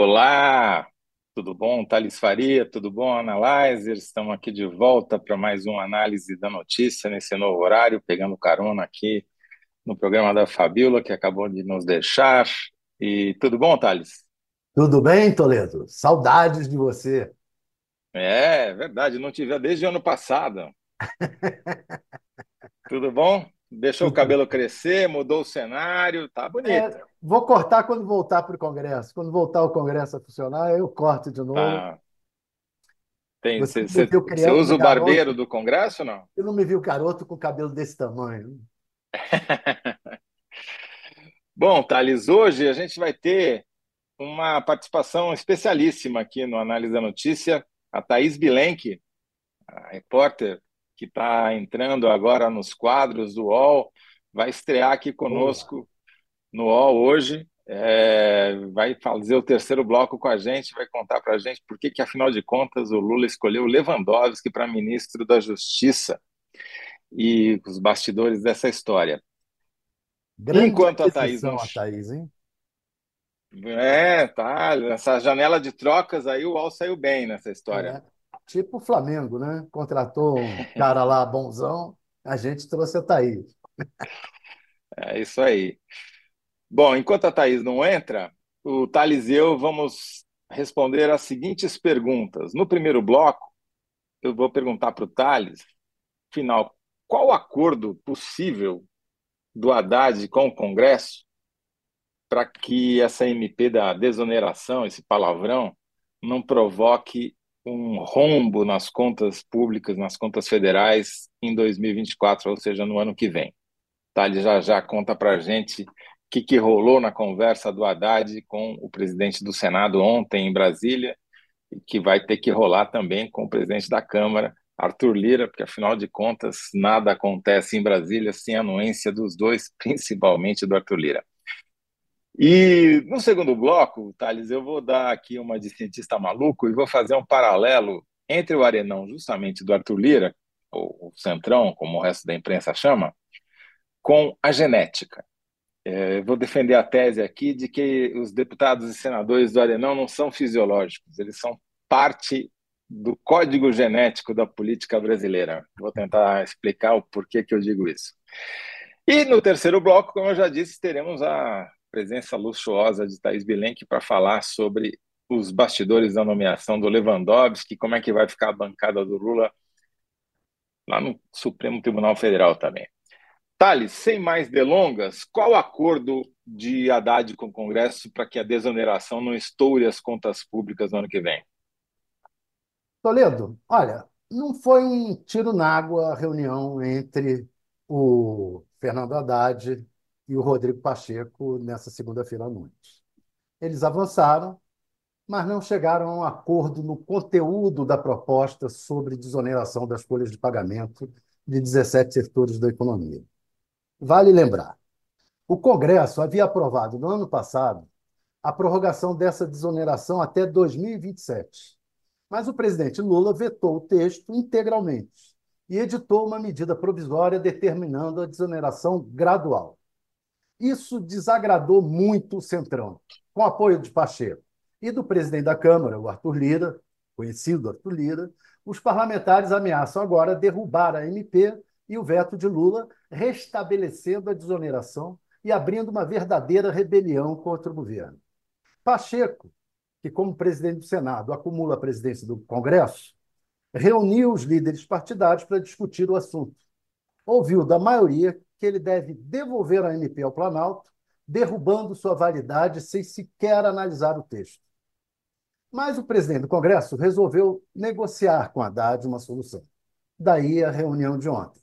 Olá, tudo bom? Thales Faria, tudo bom? Ana Laiser, estamos aqui de volta para mais uma análise da notícia nesse novo horário, pegando carona aqui no programa da Fabíola, que acabou de nos deixar. E tudo bom, Thales? Tudo bem, Toledo? Saudades de você. É, verdade, não tive desde o ano passado. Tudo bom? Deixou o cabelo crescer, mudou o cenário, tá bonito. É, vou cortar quando voltar para o Congresso. Quando voltar o Congresso a funcionar, eu corto de novo. Tá. Tem, Você você, usa o garoto? barbeiro do Congresso ou não? Eu não me vi o garoto com cabelo desse tamanho. Bom, Thales, hoje a gente vai ter uma participação especialíssima aqui no Análise da Notícia, a Thaís Bilenque, a repórter que está entrando agora nos quadros do UOL, vai estrear aqui conosco no UOL hoje, é, vai fazer o terceiro bloco com a gente, vai contar para a gente por que, que, afinal de contas, o Lula escolheu Lewandowski para ministro da Justiça e os bastidores dessa história. Grande Enquanto a Thaís não... a Thaís, hein? É, tá, essa janela de trocas aí, o UOL saiu bem nessa história. É, tipo o Flamengo, né? Contratou um cara lá bonzão, a gente trouxe a Thaís. É isso aí. Bom, enquanto a Thaís não entra, o Thales e eu vamos responder as seguintes perguntas. No primeiro bloco, eu vou perguntar para o Thales, final, qual acordo possível do Haddad com o Congresso para que essa MP da desoneração, esse palavrão, não provoque um rombo nas contas públicas, nas contas federais em 2024, ou seja, no ano que vem. Thales já já conta para a gente o que, que rolou na conversa do Haddad com o presidente do Senado ontem em Brasília, e que vai ter que rolar também com o presidente da Câmara, Arthur Lira, porque afinal de contas nada acontece em Brasília sem a anuência dos dois, principalmente do Arthur Lira. E no segundo bloco, Thales, eu vou dar aqui uma de cientista maluco e vou fazer um paralelo entre o arenão justamente do Arthur Lira, ou o Centrão, como o resto da imprensa chama, com a genética. É, vou defender a tese aqui de que os deputados e senadores do Arenão não são fisiológicos, eles são parte do código genético da política brasileira. Vou tentar explicar o porquê que eu digo isso. E no terceiro bloco, como eu já disse, teremos a presença luxuosa de Thaís Bilenque para falar sobre os bastidores da nomeação do Lewandowski, como é que vai ficar a bancada do Lula lá no Supremo Tribunal Federal também. Thales, sem mais delongas, qual o acordo de Haddad com o Congresso para que a desoneração não estoure as contas públicas no ano que vem? Toledo, olha, não foi um tiro na água a reunião entre o Fernando Haddad e o Rodrigo Pacheco nessa segunda-feira à noite. Eles avançaram, mas não chegaram a um acordo no conteúdo da proposta sobre desoneração das folhas de pagamento de 17 setores da economia. Vale lembrar, o Congresso havia aprovado no ano passado a prorrogação dessa desoneração até 2027. Mas o presidente Lula vetou o texto integralmente e editou uma medida provisória determinando a desoneração gradual. Isso desagradou muito o Centrão, com apoio de Pacheco e do presidente da Câmara, o Arthur Lira, conhecido Arthur Lira, os parlamentares ameaçam agora derrubar a MP e o veto de Lula, restabelecendo a desoneração e abrindo uma verdadeira rebelião contra o governo. Pacheco, que, como presidente do Senado, acumula a presidência do Congresso, reuniu os líderes partidários para discutir o assunto. Ouviu da maioria que ele deve devolver a MP ao Planalto, derrubando sua validade sem sequer analisar o texto. Mas o presidente do Congresso resolveu negociar com Haddad uma solução. Daí a reunião de ontem.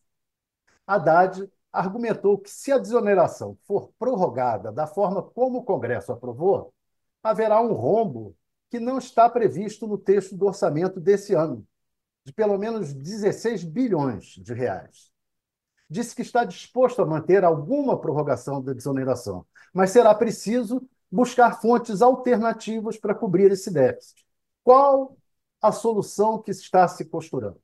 Haddad argumentou que, se a desoneração for prorrogada da forma como o Congresso aprovou, haverá um rombo que não está previsto no texto do orçamento desse ano, de pelo menos 16 bilhões de reais. Disse que está disposto a manter alguma prorrogação da desoneração, mas será preciso buscar fontes alternativas para cobrir esse déficit. Qual a solução que está se costurando?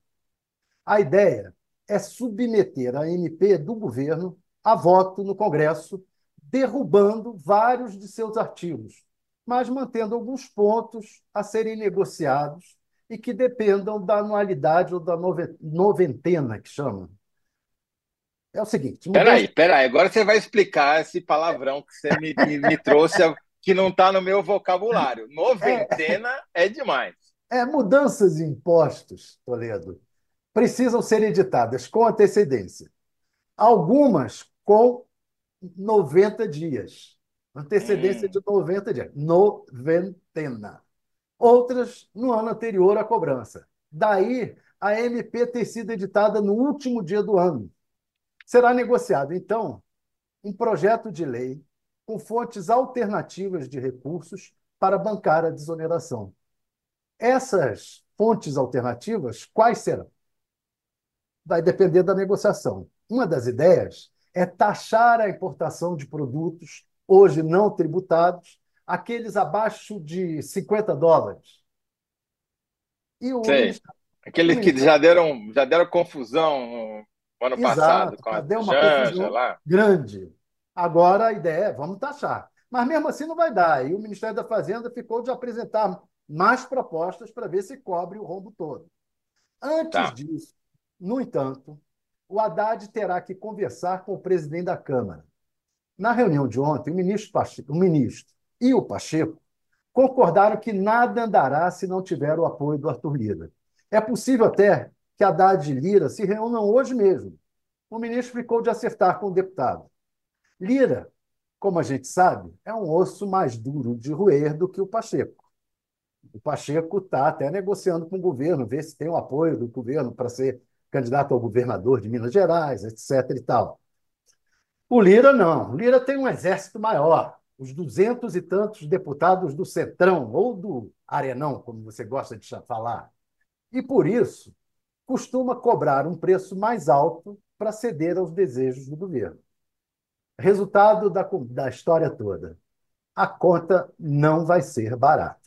A ideia é submeter a MP do governo a voto no Congresso, derrubando vários de seus artigos, mas mantendo alguns pontos a serem negociados e que dependam da anualidade ou da noventena, que chama. É o seguinte. Mudança... Peraí, peraí. Agora você vai explicar esse palavrão que você me, me, me trouxe, que não está no meu vocabulário. Noventena é, é demais. É, mudanças em impostos, Toledo, precisam ser editadas com antecedência. Algumas com 90 dias. Antecedência hum. de 90 dias. Noventena. Outras no ano anterior à cobrança. Daí a MP ter sido editada no último dia do ano. Será negociado, então, um projeto de lei com fontes alternativas de recursos para bancar a desoneração. Essas fontes alternativas, quais serão? Vai depender da negociação. Uma das ideias é taxar a importação de produtos hoje não tributados, aqueles abaixo de 50 dólares. E o Sei. Aqueles que já deram, já deram confusão no ano Exato, passado com a deu uma Janja, confusão lá. grande. Agora a ideia é vamos taxar. Mas mesmo assim não vai dar. E o Ministério da Fazenda ficou de apresentar mais propostas para ver se cobre o rombo todo. Antes tá. disso, no entanto, o Haddad terá que conversar com o presidente da Câmara. Na reunião de ontem, o ministro, Pacheco, o ministro e o Pacheco concordaram que nada andará se não tiver o apoio do Arthur Lira. É possível até que Haddad e Lira se reúnam hoje mesmo. O ministro ficou de acertar com o deputado. Lira, como a gente sabe, é um osso mais duro de roer do que o Pacheco. O Pacheco está até negociando com o governo, ver se tem o apoio do governo para ser candidato ao governador de Minas Gerais, etc. e tal. O Lira não. O Lira tem um exército maior. Os duzentos e tantos deputados do Centrão, ou do Arenão, como você gosta de falar. E por isso, costuma cobrar um preço mais alto para ceder aos desejos do governo. Resultado da, da história toda: a conta não vai ser barata.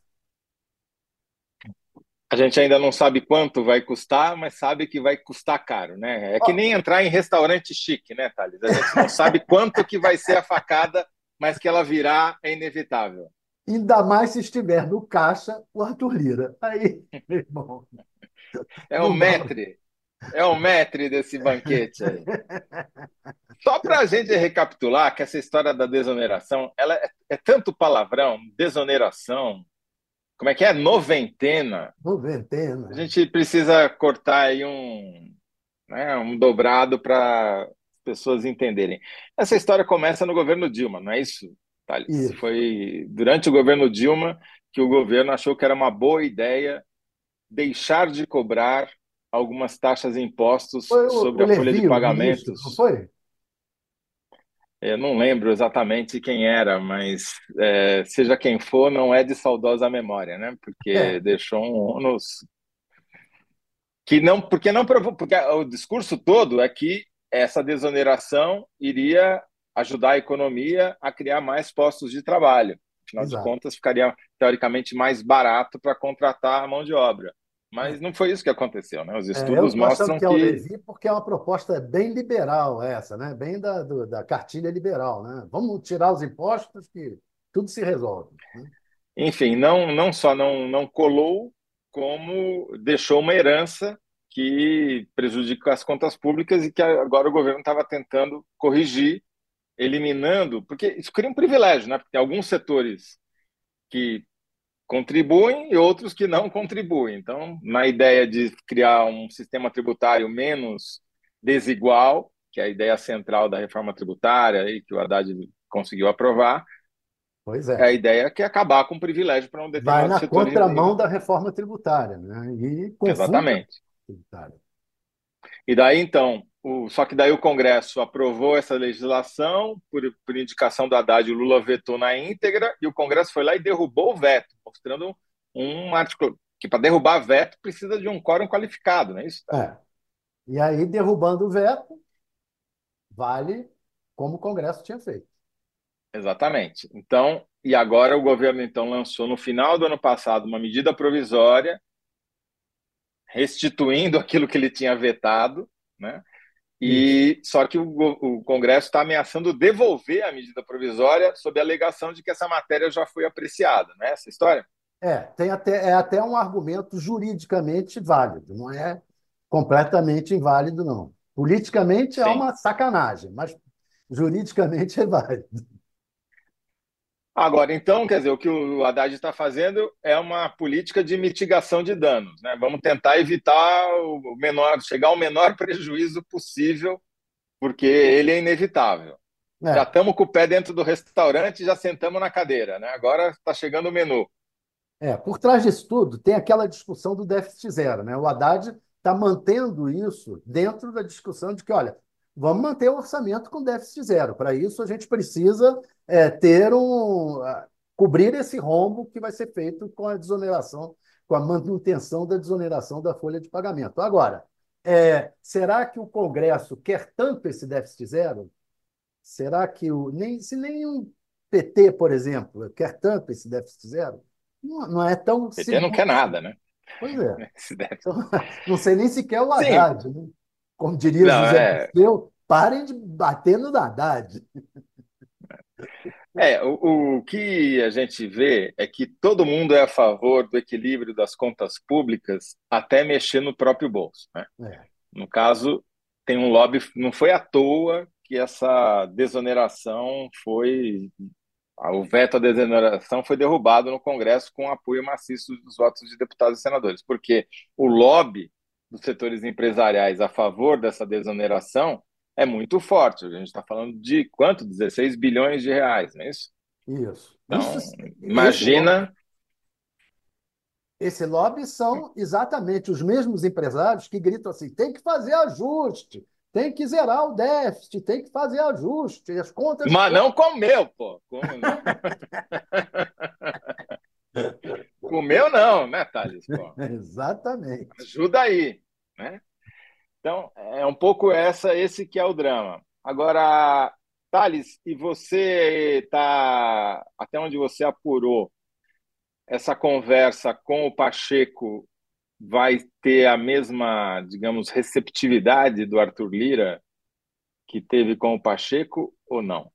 A gente ainda não sabe quanto vai custar, mas sabe que vai custar caro, né? É que nem entrar em restaurante chique, né, Thales? A gente não sabe quanto que vai ser a facada, mas que ela virá é inevitável. Ainda mais se estiver no caixa o Arthur Lira. Aí, meu irmão. É o metre. É o metre desse banquete aí. Só para a gente recapitular que essa história da desoneração, ela é, é, tanto palavrão, desoneração, como é que é? Noventena. Noventena. A gente precisa cortar aí um, né, um dobrado para as pessoas entenderem. Essa história começa no governo Dilma, não é isso, Thales? Isso. Foi durante o governo Dilma que o governo achou que era uma boa ideia deixar de cobrar algumas taxas e impostos o, sobre o a folha de pagamentos. Ministro, não foi? Eu não lembro exatamente quem era, mas é, seja quem for, não é de saudosa memória, né? Porque é. deixou um ônus que não, porque não provou, porque o discurso todo é que essa desoneração iria ajudar a economia a criar mais postos de trabalho. Afinal Exato. de contas, ficaria teoricamente mais barato para contratar a mão de obra. Mas não foi isso que aconteceu, né? Os estudos é, mostram que... É o Levi porque é uma proposta bem liberal essa, né? Bem da, do, da cartilha liberal, né? Vamos tirar os impostos que tudo se resolve. Né? Enfim, não, não só não, não colou, como deixou uma herança que prejudica as contas públicas e que agora o governo estava tentando corrigir, eliminando, porque isso cria um privilégio, né? Porque tem alguns setores que contribuem e outros que não contribuem. Então, na ideia de criar um sistema tributário menos desigual, que é a ideia central da reforma tributária e que o Haddad conseguiu aprovar, Pois é. é. A ideia que é acabar com o privilégio para um determinado Vai na contramão da reforma tributária, né? E Exatamente. Tributária. E daí, então, o, só que daí o Congresso aprovou essa legislação por, por indicação do Haddad, o Lula vetou na íntegra e o Congresso foi lá e derrubou o veto, mostrando um, artigo que para derrubar veto precisa de um quórum qualificado, não é isso? É. E aí, derrubando o veto, vale como o Congresso tinha feito. Exatamente. Então, e agora o governo então lançou no final do ano passado uma medida provisória restituindo aquilo que ele tinha vetado, né? E só que o, o Congresso está ameaçando devolver a medida provisória sob a alegação de que essa matéria já foi apreciada, não é essa história? É, tem até, é até um argumento juridicamente válido, não é completamente inválido, não. Politicamente é Sim. uma sacanagem, mas juridicamente é válido. Agora, então, quer dizer, o que o Haddad está fazendo é uma política de mitigação de danos. Né? Vamos tentar evitar o menor, chegar ao menor prejuízo possível, porque ele é inevitável. É. Já estamos com o pé dentro do restaurante, já sentamos na cadeira. Né? Agora está chegando o menu. É, por trás disso tudo, tem aquela discussão do déficit zero. Né? O Haddad está mantendo isso dentro da discussão de que, olha, vamos manter o orçamento com déficit zero. Para isso, a gente precisa é, ter um. cobrir esse rombo que vai ser feito com a desoneração, com a manutenção da desoneração da folha de pagamento. Agora, é, será que o Congresso quer tanto esse déficit zero? Será que o. Nem, se nenhum PT, por exemplo, quer tanto esse déficit zero? Não, não é tão. O PT não quer nada, né? Pois é. Então, não sei nem se quer o Haddad, né? Como diria Não, José é- parem de bater no Haddad. É, o, o que a gente vê é que todo mundo é a favor do equilíbrio das contas públicas até mexer no próprio bolso. Né? É. No caso, tem um lobby, não foi à toa que essa desoneração foi. O veto à desoneração foi derrubado no Congresso com apoio maciço dos votos de deputados e senadores, porque o lobby dos setores empresariais a favor dessa desoneração é muito forte. A gente está falando de quanto? 16 bilhões de reais, não é isso? Isso. Então, Isso- imagina. Esse lobby são exatamente os mesmos empresários que gritam assim: tem que fazer ajuste, tem que zerar o déficit, tem que fazer ajuste, as contas. Mas não comeu, pô. Como não? Comeu não, né, Thales? Pô, Exatamente. ajuda aí, né? Então, é um pouco essa, esse que é o drama. Agora, Thales, e você está, até onde você apurou, essa conversa com o Pacheco vai ter a mesma, digamos, receptividade do Arthur Lira que teve com o Pacheco ou não?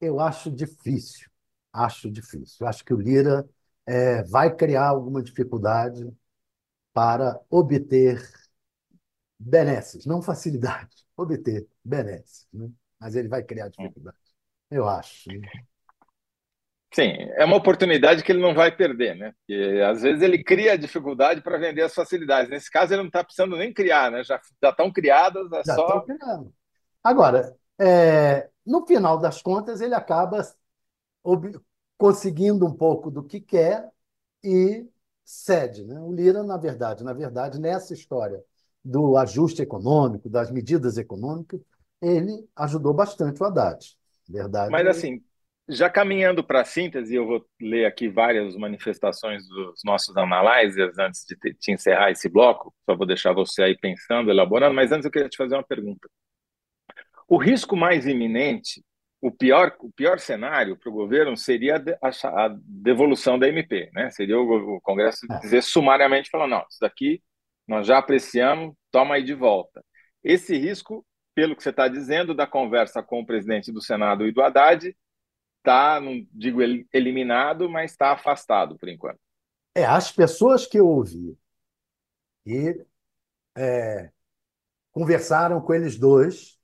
Eu acho difícil. Acho difícil. Acho que o Lira é, vai criar alguma dificuldade para obter benesses, não facilidade, obter benesses. Né? Mas ele vai criar dificuldade. Eu acho. né? Sim, é uma oportunidade que ele não vai perder, né? Porque às vezes ele cria dificuldade para vender as facilidades. Nesse caso, ele não está precisando nem criar, né? Já, já estão criadas, é Já só. estão criando. Agora, é, no final das contas, ele acaba ob- conseguindo um pouco do que quer e cede. Né? O Lira, na verdade, na verdade, nessa história do ajuste econômico, das medidas econômicas, ele ajudou bastante o Haddad. Verdade. Mas assim, já caminhando para a síntese, eu vou ler aqui várias manifestações dos nossos analyzers antes de te, te encerrar esse bloco. Só vou deixar você aí pensando, elaborando, mas antes eu queria te fazer uma pergunta. O risco mais iminente, o pior, o pior cenário para o governo seria a, a devolução da MP, né? Seria o, o Congresso É. dizer sumariamente, falar, não, isso daqui nós já apreciamos, toma aí de volta. Esse risco, pelo que você está dizendo, da conversa com o presidente do Senado e do Haddad, está, não digo el- eliminado, mas está afastado por enquanto. É, as pessoas que eu ouvi e é, conversaram com eles dois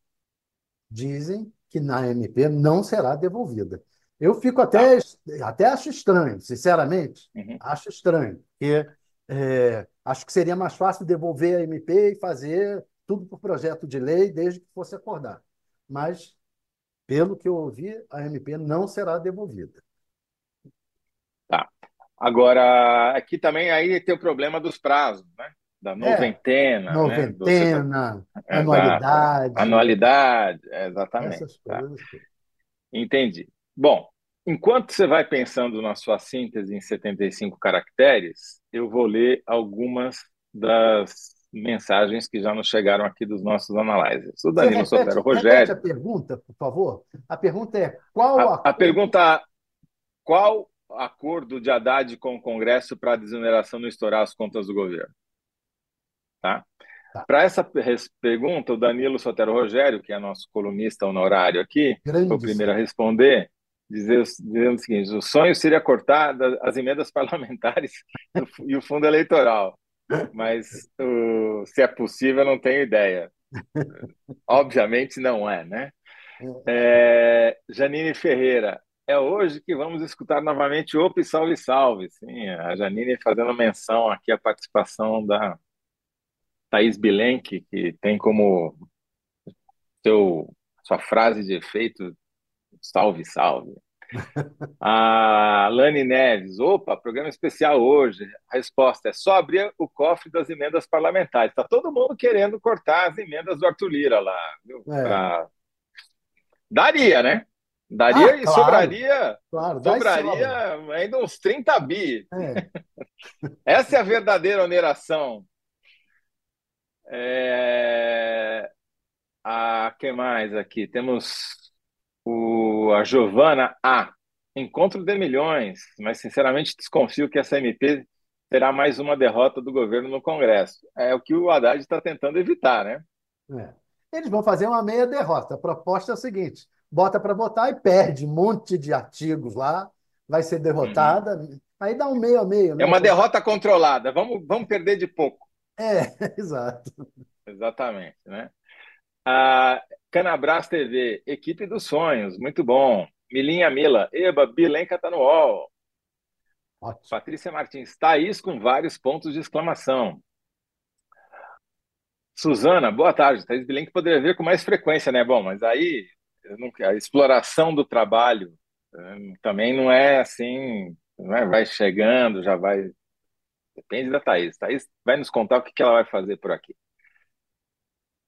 dizem que na MP não será devolvida. Eu fico até, até acho estranho, sinceramente, Uhum. acho estranho, porque é, acho que seria mais fácil devolver a MP e fazer tudo por projeto de lei, desde que fosse acordado. Mas, pelo que eu ouvi, a MP não será devolvida. Tá. Agora, aqui também aí tem o problema dos prazos, né? Da noventena, né? Tá- Noventena, Exato. anualidade, Anualidade, é, exatamente. essas Tá. coisas. Entendi. Bom, enquanto você vai pensando na sua síntese em 75 caracteres, eu vou ler algumas das mensagens que já nos chegaram aqui dos nossos analyzers. O Danilo repete, Sotero repete Rogério. a pergunta, por favor? A pergunta é: qual A, a acordo- pergunta: qual acordo de Haddad com o Congresso para a desoneração não estourar as contas do governo? Tá? Tá. Para essa pergunta, o Danilo Sotero Rogério, que é nosso colunista honorário aqui, Grande foi o primeiro a responder, dizendo o seguinte: o sonho seria cortar as emendas parlamentares e o fundo eleitoral. Mas uh, se é possível, não tenho ideia. Obviamente não é, né? É, Janine Ferreira, é hoje que vamos escutar novamente Opa Salve Salve. Sim, a Janine fazendo menção aqui à participação da Thaís Bilenque, que tem como seu, sua frase de efeito Salve Salve. A Lani Neves, opa, programa especial hoje. A resposta é só abrir o cofre das emendas parlamentares. Está todo mundo querendo cortar as emendas do Arthur Lira lá. É. Pra... Daria, né? Daria ah, e claro, sobraria, claro, sobraria ainda uns 30 bi. É. Essa é a verdadeira oneração. É... Ah, que mais aqui? Temos o, a Giovana A. Encontro de milhões, mas sinceramente desconfio que essa MP terá mais uma derrota do governo no Congresso. É o que o Haddad está tentando evitar, né? É. Eles vão fazer uma meia derrota. A proposta é a seguinte: bota para votar e perde um monte de artigos lá, vai ser derrotada, uhum. aí dá um meio a meio. Né? É uma derrota controlada, vamos, vamos perder de pouco. É, exato. Exatamente, né? A Canabras TV, equipe dos sonhos, muito bom. Milinha Mila, Eba, Bilenca tá no UOL. Ótimo. Patrícia Martins, Thaís com vários pontos de exclamação. Suzana, boa tarde. Thaís Bilenca poderia ver com mais frequência, né? Bom, mas aí a exploração do trabalho hum, também não é assim, não é, vai chegando, já vai. Depende da Thaís. Thaís vai nos contar o que ela vai fazer por aqui.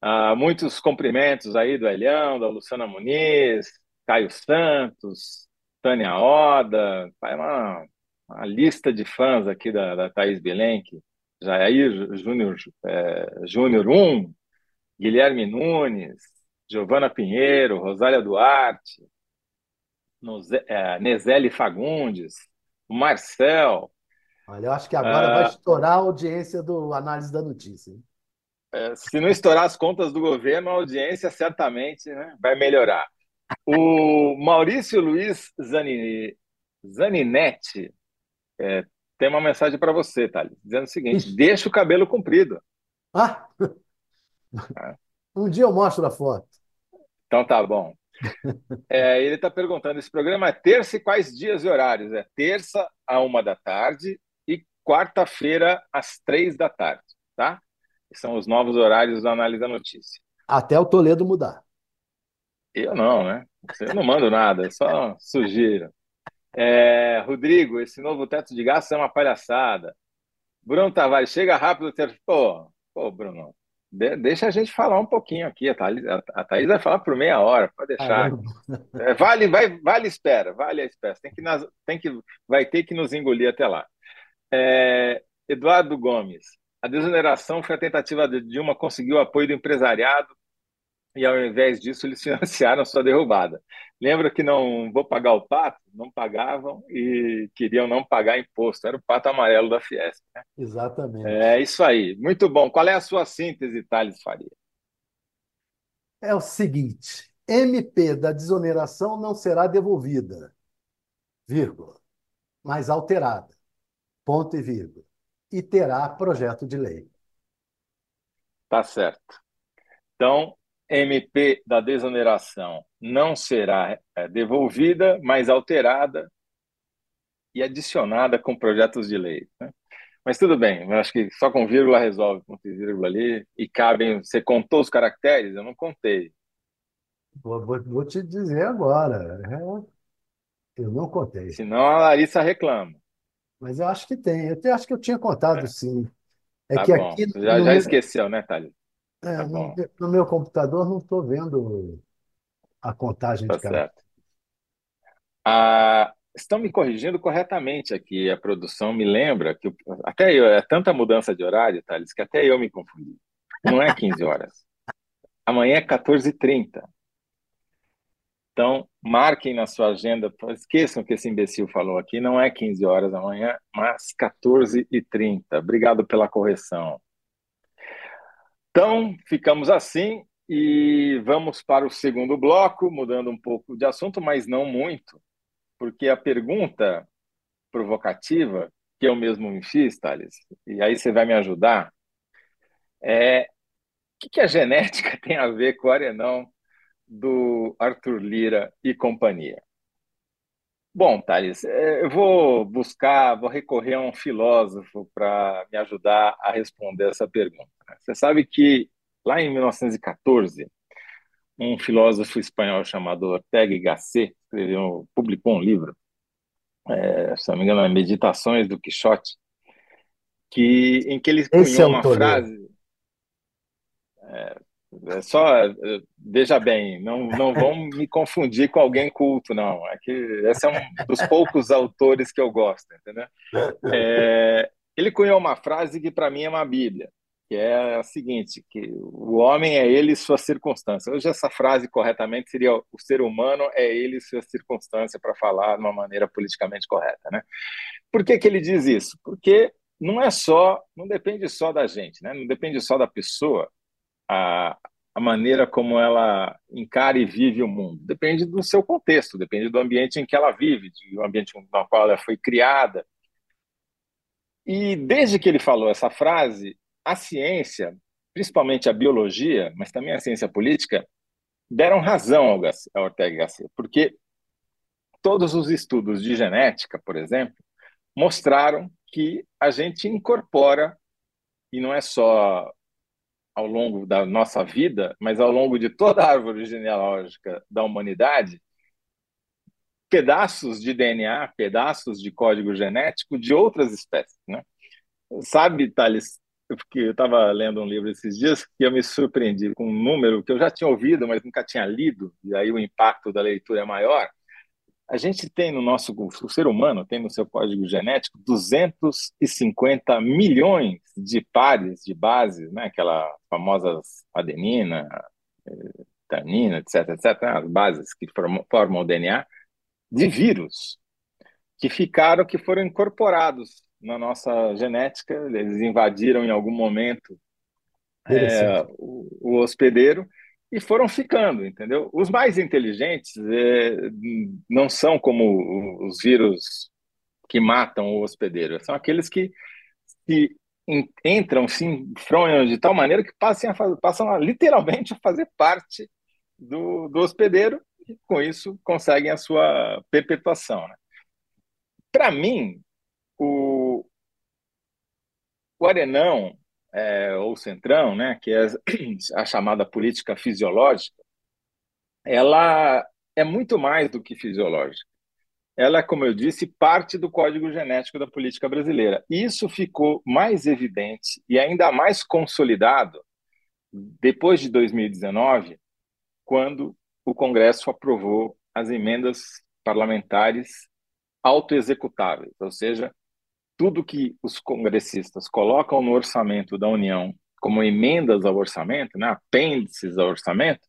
Ah, muitos cumprimentos aí do Elião, da Luciana Muniz, Caio Santos, Tânia Oda, é uma, uma lista de fãs aqui da, da Thaís Bilenque, Jair Júnior é, Júnior 1, Guilherme Nunes, Giovana Pinheiro, Rosália Duarte, Noze, é, Nezele Fagundes, Marcel. Olha, eu acho que agora vai ah, estourar a audiência do Análise da Notícia. Hein? É, se não estourar as contas do governo, a audiência certamente né, vai melhorar. O Maurício Luiz Zanini, Zaninetti é, tem uma mensagem para você, Thales, dizendo o seguinte: deixa o cabelo comprido. Ah! É. Um dia eu mostro a foto. Então tá bom. É, ele está perguntando: esse programa é terça e quais dias e horários? É terça a uma da tarde e quarta-feira às três da tarde, tá? São os novos horários do Análise da Notícia. Até o Toledo mudar. Eu não, né? Eu não mando nada, só sugiro. É, Rodrigo, esse novo teto de gastos é uma palhaçada. Bruno Tavares, chega rápido. Pô, pô, Bruno, de, deixa a gente falar um pouquinho aqui. A Thaís, a Thaís vai falar por meia hora, pode deixar. É, vale, vai, vale espera, vale a espera. Tem que, nas, tem que, vai ter que nos engolir até lá. É, Eduardo Gomes, a desoneração foi a tentativa de Dilma conseguir o apoio do empresariado e, ao invés disso, eles financiaram sua derrubada. Lembra que não vou pagar o pato? Não pagavam e queriam não pagar imposto. Era o pato amarelo da Fiesp. Né? Exatamente. É isso aí. Muito bom. Qual é a sua síntese, Thales Faria? É o seguinte: MP da desoneração não será devolvida, vírgula, mas alterada. Ponto e vírgula e terá projeto de lei. Tá certo. Então, MP da desoneração não será é, devolvida, mas alterada e adicionada com projetos de lei. Né? Mas tudo bem, eu acho que só com vírgula resolve, com vírgula ali, e cabem. Você contou os caracteres? Eu não contei. Vou, vou, vou te dizer agora. É, eu não contei. Senão a Larissa reclama. Mas eu acho que tem. Eu acho que eu tinha contado, é. sim. É tá que bom. aqui já, já meu... esqueceu, né, Thalys? É, tá no, no, meu computador não estou vendo a contagem tá de cada. Certo. Ah, estão me corrigindo corretamente aqui. A produção me lembra que até eu, é tanta mudança de horário, Thales, que até eu me confundi. Não é 15 horas. Amanhã é 14h30. Então, marquem na sua agenda, esqueçam que esse imbecil falou aqui, não é 15 horas da manhã, mas 14h30. Obrigado pela correção. Então, ficamos assim e vamos para o segundo bloco, mudando um pouco de assunto, mas não muito, porque a pergunta provocativa que eu mesmo me fiz, Thales, e aí você vai me ajudar, é o que, que a genética tem a ver com o arenão do Arthur Lira e companhia? Bom, Thales, é, eu vou buscar, vou recorrer a um filósofo para me ajudar a responder essa pergunta. Você sabe que lá em 1914, um filósofo espanhol chamado Ortega y Gasset escreveu, publicou um livro, é, se não me engano, é Meditações do Quixote, que, em que ele Esse cunhou é uma o frase. É, é só, é, veja bem, não, não vão me confundir com alguém culto, não. É que esse é um dos poucos autores que eu gosto, entendeu? É, ele cunhou uma frase que para mim é uma bíblia, que é a seguinte, que o homem é ele e sua circunstância. Hoje essa frase corretamente seria o ser humano é ele e sua circunstância para falar de uma maneira politicamente correta, né? Por que que ele diz isso? Porque não é só, não depende só da gente, né? Não depende só da pessoa a, a maneira como ela encara e vive o mundo. Depende do seu contexto, depende do ambiente em que ela vive, do ambiente no qual ela foi criada. E desde que ele falou essa frase, a ciência, principalmente a biologia, mas também a ciência política, deram razão ao, ao Ortega Gasset, porque todos os estudos de genética, por exemplo, mostraram que a gente incorpora, e não é só ao longo da nossa vida, mas ao longo de toda a árvore genealógica da humanidade, pedaços de DNA, pedaços de código genético de outras espécies. Né? Sabe, Thales, porque eu estava lendo um livro esses dias que eu me surpreendi com um número que eu já tinha ouvido, mas nunca tinha lido, e aí o impacto da leitura é maior. A gente tem no nosso, o ser humano tem no seu código genético 250 milhões de pares de bases, né? aquela famosa adenina, eh, tanina, etc, etc, né? as bases que formam, formam o DNA, de vírus que ficaram, que foram incorporados na nossa genética, eles invadiram em algum momento é, o, o hospedeiro e foram ficando, entendeu? Os mais inteligentes é, não são como os vírus que matam o hospedeiro, são aqueles que se entram, se enfronham de tal maneira que passam a, passam a literalmente a fazer parte do, do hospedeiro e com isso conseguem a sua perpetuação. Né? Para mim, o, o arenão é, ou centrão, né, que é a chamada política fisiológica, ela é muito mais do que fisiológica. Ela, como eu disse, parte do código genético da política brasileira. Isso ficou mais evidente e ainda mais consolidado depois de 2019, quando o Congresso aprovou as emendas parlamentares autoexecutáveis, ou seja, tudo que os congressistas colocam no orçamento da União como emendas ao orçamento, né, apêndices ao orçamento,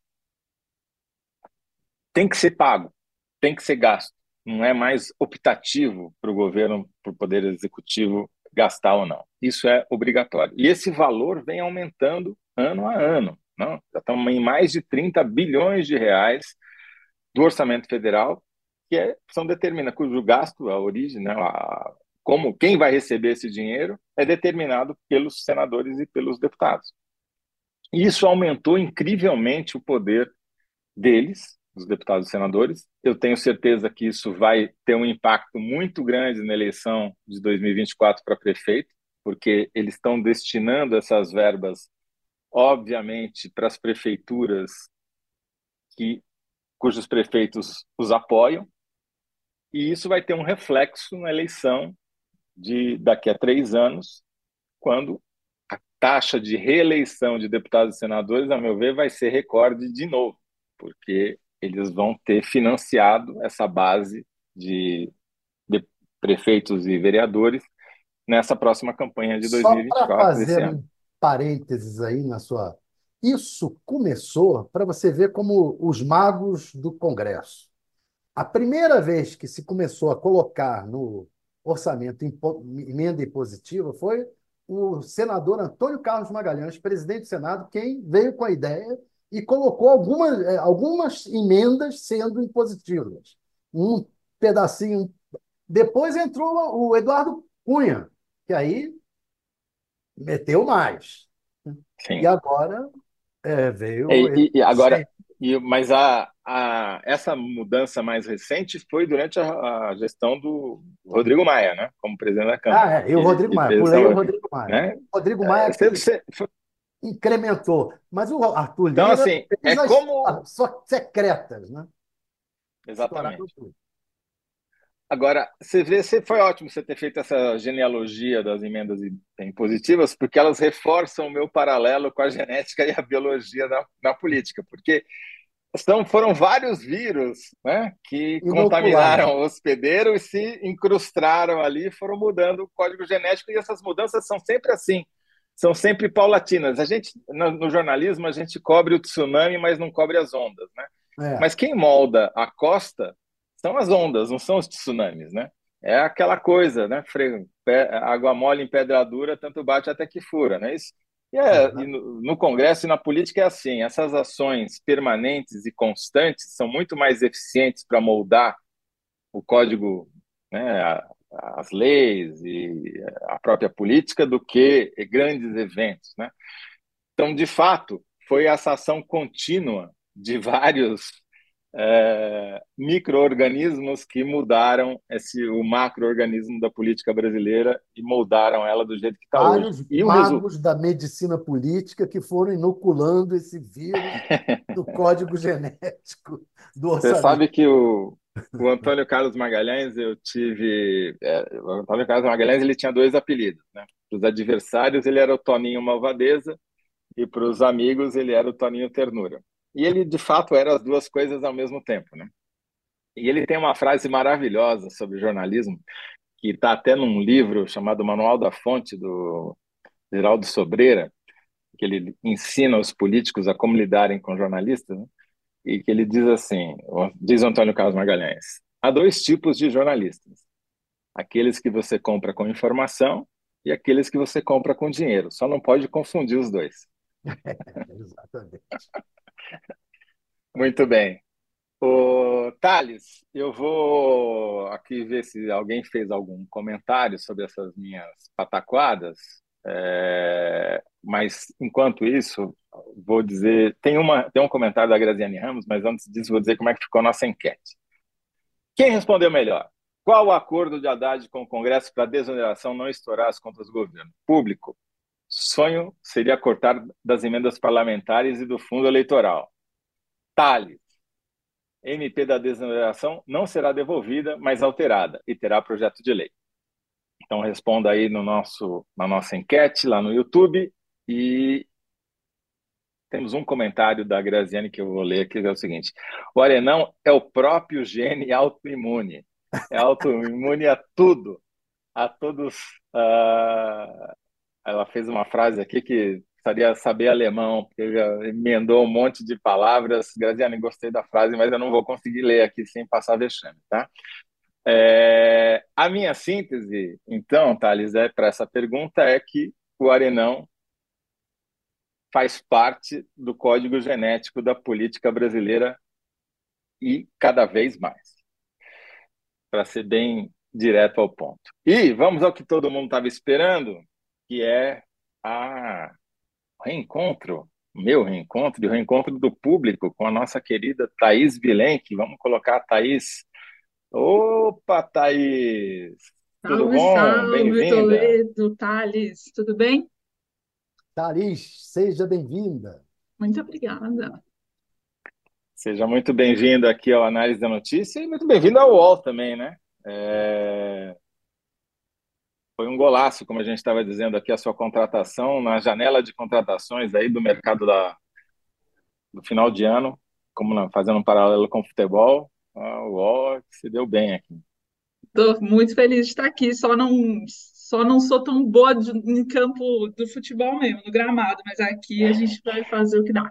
tem que ser pago, tem que ser gasto. Não é mais optativo para o governo, para o Poder Executivo gastar ou não. Isso é obrigatório. E esse valor vem aumentando ano a ano. Não? Já estamos em mais de 30 bilhões de reais do orçamento federal, que é, são determina cujo gasto, a origem, né, a, como quem vai receber esse dinheiro é determinado pelos senadores e pelos deputados. E isso aumentou incrivelmente o poder deles, os deputados e senadores. Eu tenho certeza que isso vai ter um impacto muito grande na eleição de 2024 para prefeito, porque eles estão destinando essas verbas, obviamente, para as prefeituras que cujos prefeitos os apoiam, e isso vai ter um reflexo na eleição de daqui a três anos, quando a taxa de reeleição de deputados e senadores, a meu ver, vai ser recorde de novo, porque eles vão ter financiado essa base de, de prefeitos e vereadores nessa próxima campanha de 2024. Só para fazer um parênteses aí na sua. Isso começou para você ver como os magos do Congresso. A primeira vez que se começou a colocar no orçamento emenda impositiva foi o senador Antônio Carlos Magalhães, presidente do Senado, quem veio com a ideia e colocou algumas, é, algumas emendas sendo impositivas. Um pedacinho. Depois entrou o Eduardo Cunha, que aí meteu mais. Sim. E agora é, veio. E, e agora, e, mas a, a, essa mudança mais recente foi durante a, a, gestão do Rodrigo Maia, né? Como presidente da Câmara. Ah, é, e o Rodrigo Maia, pulei o Rodrigo Maia. Né? Rodrigo Maia é, você, você... incrementou. Mas o Arthur então, Lira assim, é como... só secretas, né? Exatamente. Agora, você vê, você foi ótimo você ter feito essa genealogia das emendas impositivas, porque elas reforçam o meu paralelo com a genética e a biologia na, na política, porque são, foram vários vírus né, que contaminaram o hospedeiro e se incrustaram ali, foram mudando o código genético, e essas mudanças são sempre assim, são sempre paulatinas. A gente, no, no jornalismo, a gente cobre o tsunami, mas não cobre as ondas, né? É. Mas quem molda a costa são as ondas, não são os tsunamis, né? É aquela coisa, né? Água mole em pedra dura, tanto bate até que fura, né? Isso, e, é, e no, no, Congresso e na política é assim: essas ações permanentes e constantes são muito mais eficientes para moldar o código, né, a, as leis e a própria política do que grandes eventos, né? Então, de fato, foi essa ação contínua de vários é, micro-organismos que mudaram esse, o macro-organismo da política brasileira e moldaram ela do jeito que está hoje. E magos da medicina política que foram inoculando esse vírus no código genético do orçamento. Você sabe que o, o Antônio Carlos Magalhães, eu tive... É, o Antônio Carlos Magalhães ele tinha dois apelidos. Né? Para os adversários, ele era o Toninho Malvadeza e para os amigos, ele era o Toninho Ternura. E ele, de fato, era as duas coisas ao mesmo tempo, né? E ele tem uma frase maravilhosa sobre jornalismo, que está até num livro chamado Manual da Fonte, do Geraldo Sobreira, que ele ensina os políticos a como lidarem com jornalistas, né? e que ele diz assim, diz Antônio Carlos Magalhães, há dois tipos de jornalistas, aqueles que você compra com informação e aqueles que você compra com dinheiro, só não pode confundir os dois. Exatamente. Muito bem. O Thales, eu vou aqui ver se alguém fez algum comentário sobre essas minhas pataquadas, é, mas enquanto isso, vou dizer, tem, uma, tem um comentário da Graziane Ramos, mas antes disso vou dizer como é que ficou a nossa enquete. Quem respondeu melhor? Qual o acordo de Haddad com o Congresso para a desoneração não estourar as contas do governo? Público. Sonho seria cortar das emendas parlamentares e do fundo eleitoral. Tales. MP da desoneração não será devolvida, mas alterada e terá projeto de lei. Então responda aí no nosso, na nossa enquete lá no YouTube e temos um comentário da Graziane que eu vou ler aqui, que é o seguinte: o arenão é o próprio gene autoimune. É autoimune a tudo, a todos. Uh... Ela fez uma frase aqui que precisaria saber alemão, porque emendou um monte de palavras. Graziane, gostei da frase, mas eu não vou conseguir ler aqui sem passar vexame, tá? É, a minha síntese, então, Thales, é, para essa pergunta é que o arenão faz parte do código genético da política brasileira e cada vez mais. Para ser bem direto ao ponto. E vamos ao que todo mundo estava esperando, que é a reencontro, meu reencontro e o reencontro do público com a nossa querida Thaís Vilenque. Vamos colocar a Thaís. Opa, Thaís! Tudo salve, bom? Salve. Toledo, Thales, tudo bem? Thaís, seja bem-vinda. Muito obrigada. Seja muito bem-vindo aqui ao Análise da Notícia e muito bem-vindo ao UOL também, né? É foi um golaço, como a gente estava dizendo aqui, a sua contratação na janela de contratações aí do mercado da, do final de ano, como na, fazendo um paralelo com o futebol. Ah, o UOL se deu bem aqui. Estou muito feliz de estar aqui, só não, só não sou tão boa de, em campo do futebol mesmo, no gramado, mas aqui a gente vai fazer o que dá.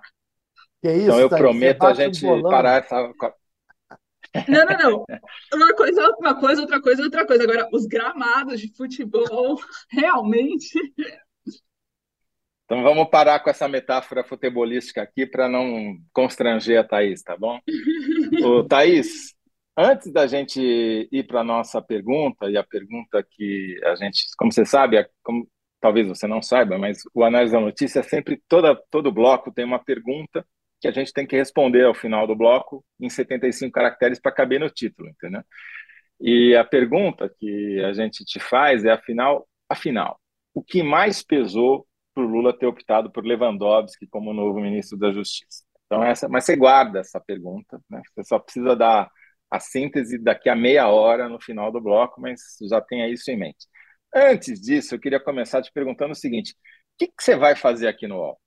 Que isso, então eu prometo a gente parar essa, não, não, não. Uma coisa, uma coisa, outra coisa, outra coisa. Agora, os gramados de futebol, realmente. Então vamos parar com essa metáfora futebolística aqui para não constranger a Thaís, tá bom? Ô, Thaís, antes da gente ir para a nossa pergunta, e a pergunta que a gente, como você sabe, é como, talvez você não saiba, mas o Análise da Notícia é sempre, toda, todo bloco tem uma pergunta que a gente tem que responder ao final do bloco em 75 caracteres para caber no título, entendeu? E a pergunta que a gente te faz é, afinal, afinal, o que mais pesou para o Lula ter optado por Lewandowski como novo ministro da Justiça? Então, essa, mas você guarda essa pergunta, né? Você só precisa dar a síntese daqui a meia hora no final do bloco, mas já tenha isso em mente. Antes disso, eu queria começar te perguntando o seguinte: o que, que você vai fazer aqui no UOL?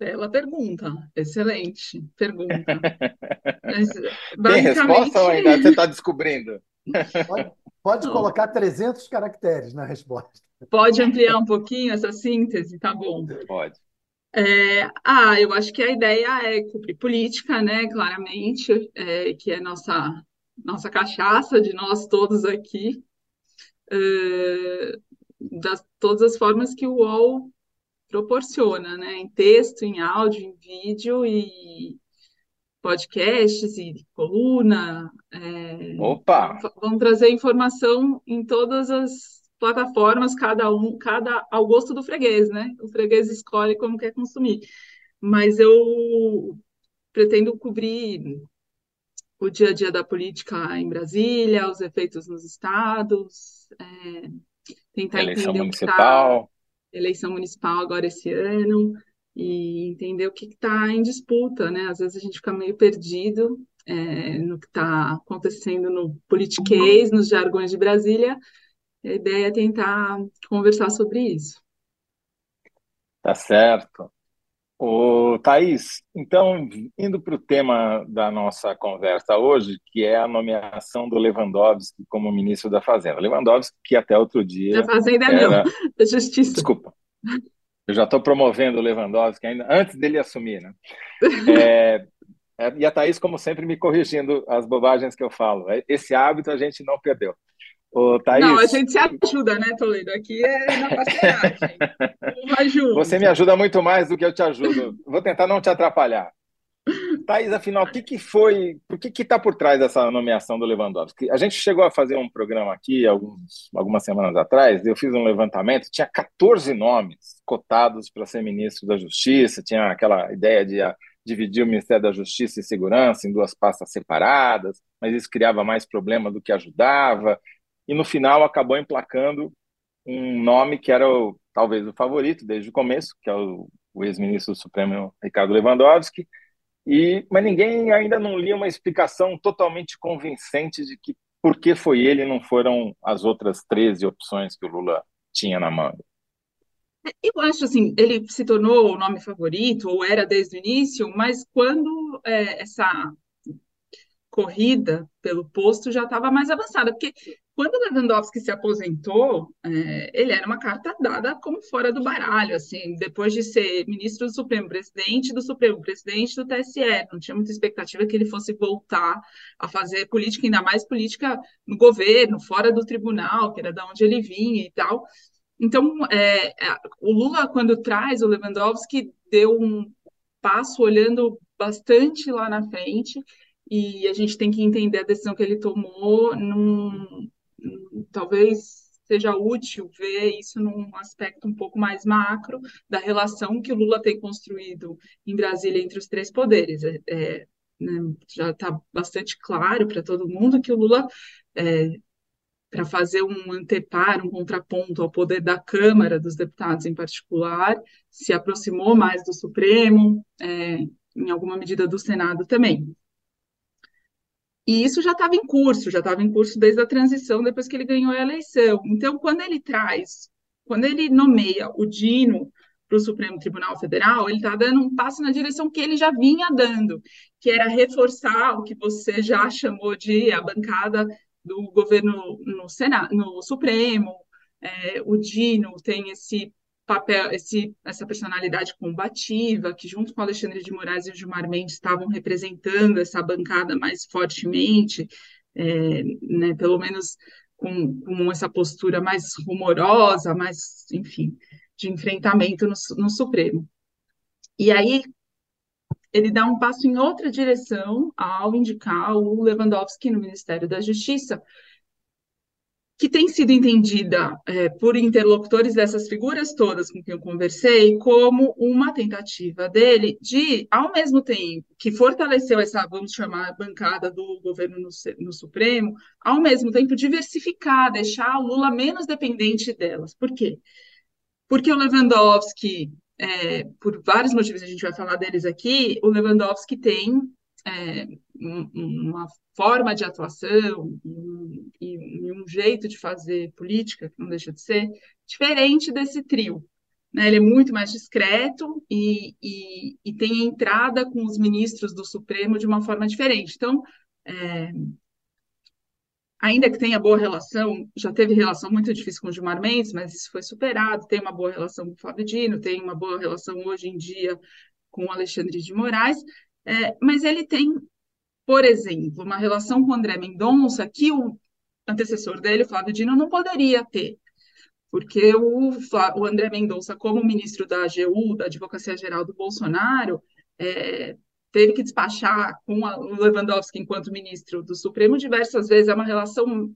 Bela pergunta, excelente pergunta. Mas, Tem resposta ou ainda você está descobrindo? Pode, pode colocar 300 caracteres na resposta. Pode ampliar um pouquinho essa síntese? Tá bom. Pode. É, ah, eu acho que a ideia é cumprir política, né? Claramente, é, que é nossa nossa cachaça de nós todos aqui, é, das todas as formas que o UOL proporciona, né? Em texto, em áudio, em vídeo e podcasts e coluna. É, Opa! Vamos trazer informação em todas as plataformas, cada um, cada ao gosto do freguês, né? O freguês escolhe como quer consumir. Mas eu pretendo cobrir o dia a dia da política em Brasília, os efeitos nos estados, é, tentar Eleição entender o que está municipal. Eleição municipal agora esse ano e entender o que está em disputa, né? Às vezes a gente fica meio perdido é, no que está acontecendo no politiquês, nos jargões de Brasília. A ideia é tentar conversar sobre isso. Tá certo. Ô, Thaís, então, indo para o tema da nossa conversa hoje, que é a nomeação do Lewandowski como ministro da Fazenda. Lewandowski, que até outro dia. Da Fazenda era... não, da Justiça. Desculpa. Eu já estou promovendo o Lewandowski ainda antes dele assumir, né? É, é, e a Thaís, como sempre, me corrigindo as bobagens que eu falo. Esse hábito a gente não perdeu. Ô, Thaís, Não, a gente se ajuda, né, Toledo? Aqui é na parceiragem. Você me ajuda muito mais do que eu te ajudo. Vou tentar não te atrapalhar. Thaís, afinal, o que, que foi, por que está por trás dessa nomeação do Lewandowski? A gente chegou a fazer um programa aqui alguns, algumas semanas atrás, eu fiz um levantamento, tinha 14 nomes cotados para ser ministro da Justiça, tinha aquela ideia de a, dividir o Ministério da Justiça e Segurança em duas pastas separadas, mas isso criava mais problema do que ajudava, e no final acabou emplacando um nome que era o, talvez o favorito desde o começo, que é o, o ex-ministro do Supremo Ricardo Lewandowski, e, mas ninguém ainda não lia uma explicação totalmente convincente de que por que foi ele e não foram as outras 13 opções que o Lula tinha na manga. Eu acho assim, ele se tornou o nome favorito, ou era desde o início, mas quando é, essa corrida pelo posto já estava mais avançada, porque quando Lewandowski se aposentou, é, ele era uma carta dada como fora do baralho, assim, depois de ser ministro do Supremo, presidente do Supremo, presidente do TSE, não tinha muita expectativa que ele fosse voltar a fazer política, ainda mais política no governo, fora do tribunal, que era da onde ele vinha e tal. Então, é, o Lula, quando traz o Lewandowski, deu um passo olhando bastante lá na frente, e a gente tem que entender a decisão que ele tomou num, talvez seja útil ver isso num aspecto um pouco mais macro da relação que o Lula tem construído em Brasília entre os três poderes. É, é, né, já está bastante claro para todo mundo que o Lula, é, para fazer um anteparo, um contraponto ao poder da Câmara dos Deputados em particular, se aproximou mais do Supremo, é, em alguma medida do Senado também. E isso já estava em curso, já estava em curso desde a transição, depois que ele ganhou a eleição. Então, quando ele traz, quando ele nomeia o Dino para o Supremo Tribunal Federal, ele está dando um passo na direção que ele já vinha dando, que era reforçar o que você já chamou de a bancada do governo no Senado, no Supremo. É, o Dino tem esse papel, esse, essa personalidade combativa, que junto com Alexandre de Moraes e o Gilmar Mendes estavam representando essa bancada mais fortemente, é, né, pelo menos com, com, essa postura mais rumorosa, mais, enfim, de enfrentamento no, no Supremo. E aí ele dá um passo em outra direção ao indicar o Lewandowski no Ministério da Justiça, que tem sido entendida é, por interlocutores dessas figuras todas com quem eu conversei como uma tentativa dele de, ao mesmo tempo que fortaleceu essa, vamos chamar, bancada do governo no, no Supremo, ao mesmo tempo diversificar, deixar o Lula menos dependente delas. Por quê? Porque o Lewandowski, é, por vários motivos, a gente vai falar deles aqui, o Lewandowski tem é, uma forma de atuação e um, um, jeito de fazer política, que não deixa de ser, diferente desse trio. Né? Ele é muito mais discreto e, e, e, tem entrada com os ministros do Supremo de uma forma diferente. Então, é, ainda que tenha boa relação, já teve relação muito difícil com o Gilmar Mendes, mas isso foi superado, tem uma boa relação com o Fábio Dino, tem uma boa relação hoje em dia com o Alexandre de Moraes, é, mas ele tem, por exemplo, uma relação com André Mendonça que o antecessor dele, Flávio Dino, não poderia ter, porque o, o André Mendonça, como ministro da AGU, da Advocacia Geral do Bolsonaro, é, teve que despachar com a, o Lewandowski enquanto ministro do Supremo diversas vezes, é uma relação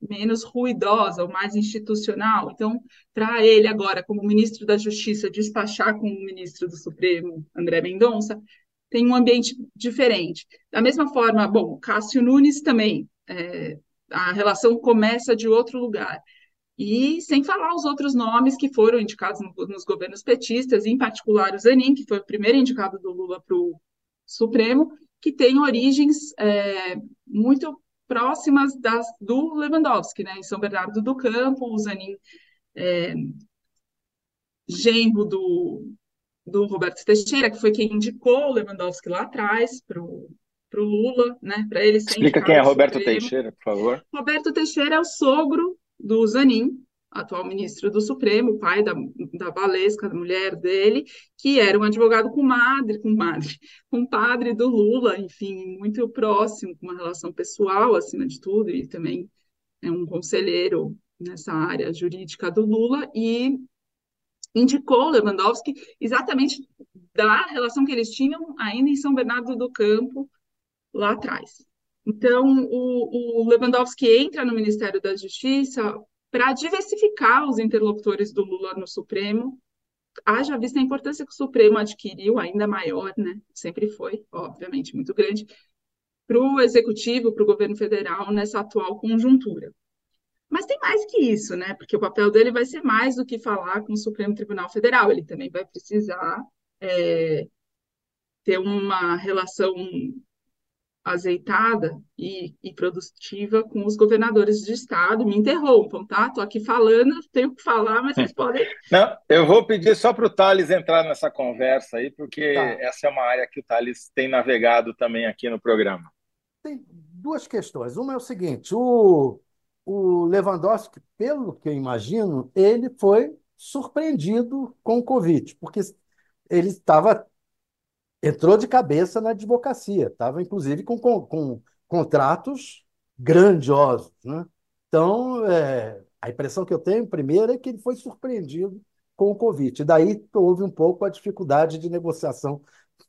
menos ruidosa ou mais institucional. Então, para ele agora, como ministro da Justiça, despachar com o ministro do Supremo, André Mendonça, tem um ambiente diferente. Da mesma forma, bom, Cássio Nunes também, é, a relação começa de outro lugar. E sem falar os outros nomes que foram indicados no, nos governos petistas, em particular o Zanin, que foi o primeiro indicado do Lula para o Supremo, que tem origens é, muito próximas das, do Lewandowski, né? Em São Bernardo do Campo, o Zanin é, genro do, do Roberto Teixeira, que foi quem indicou o Lewandowski lá atrás para o Lula, né? Para ele Explica quem é Roberto. Teixeira, por favor. Roberto Teixeira é o sogro do Zanin, atual ministro do Supremo, pai da, da Valesca, da mulher dele, que era um advogado com madre, com madre, com padre do Lula, enfim, muito próximo, com uma relação pessoal acima de tudo, e também é um conselheiro nessa área jurídica do Lula, e indicou Lewandowski exatamente da relação que eles tinham ainda em São Bernardo do Campo, lá atrás. Então, o, o Lewandowski entra no Ministério da Justiça para diversificar os interlocutores do Lula no Supremo, haja vista a importância que o Supremo adquiriu, ainda maior, né? Sempre foi, obviamente, muito grande, para o Executivo, para o governo federal nessa atual conjuntura. Mas tem mais que isso, né? Porque o papel dele vai ser mais do que falar com o Supremo Tribunal Federal. Ele também vai precisar é, ter uma relação azeitada e, e, produtiva com os governadores de estado. Me interrompam, tá? Estou aqui falando, tenho que falar, mas vocês podem. Não, eu vou pedir só para o Thales entrar nessa conversa aí, porque tá. essa é uma área que o Thales tem navegado também aqui no programa. Tem duas questões. Uma é o seguinte: o, o Lewandowski, pelo que eu imagino, ele foi surpreendido com o Covid, porque ele estava entrou de cabeça na advocacia, estava inclusive com, com, com, contratos grandiosos. Né? Então, é, a impressão que eu tenho, primeiro, é que ele foi surpreendido com o Covid. Daí houve um pouco a dificuldade de negociação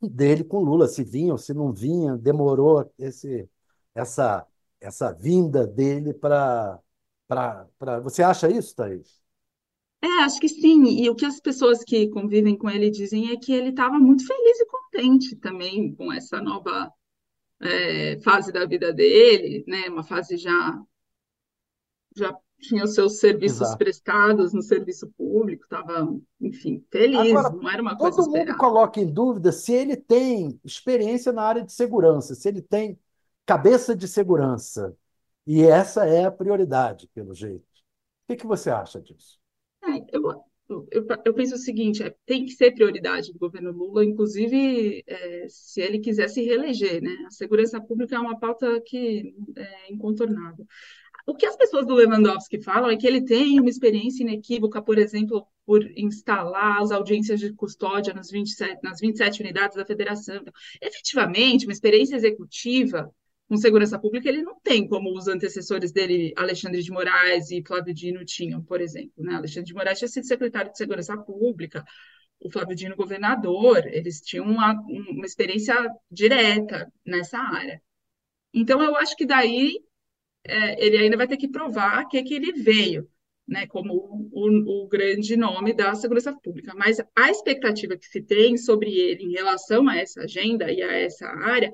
dele com Lula, se vinha ou se não vinha, demorou esse, essa essa vinda dele para. Você acha isso, Thaís? É, acho que sim. E o que as pessoas que convivem com ele dizem é que ele estava muito feliz e contente também com essa nova é, fase da vida dele, né? Uma fase já já tinha os seus serviços Exato. prestados no serviço público, estava, enfim, feliz, Agora, não era uma coisa Todo mundo coloca em dúvida se ele tem experiência na área de segurança, se ele tem cabeça de segurança. E essa é a prioridade, pelo jeito. O que, que você acha disso? É, eu, eu, eu, penso o seguinte: é, tem que ser prioridade do governo Lula, inclusive é, se ele quiser se reeleger. Né? A segurança pública é uma pauta que é incontornável. O que as pessoas do Lewandowski falam é que ele tem uma experiência inequívoca, por exemplo, por instalar as audiências de custódia nas 27, nas 27 unidades da federação. Então, efetivamente, uma experiência executiva com segurança pública, ele não tem como os antecessores dele, Alexandre de Moraes e Flávio Dino, tinham, por exemplo. Né? Alexandre de Moraes tinha sido secretário de Segurança Pública, o Flávio Dino governador, eles tinham uma, uma experiência direta nessa área. Então, eu acho que daí é, ele ainda vai ter que provar que, é que ele veio, né, como o, o, o, grande nome da segurança pública. Mas a expectativa que se tem sobre ele em relação a essa agenda e a essa área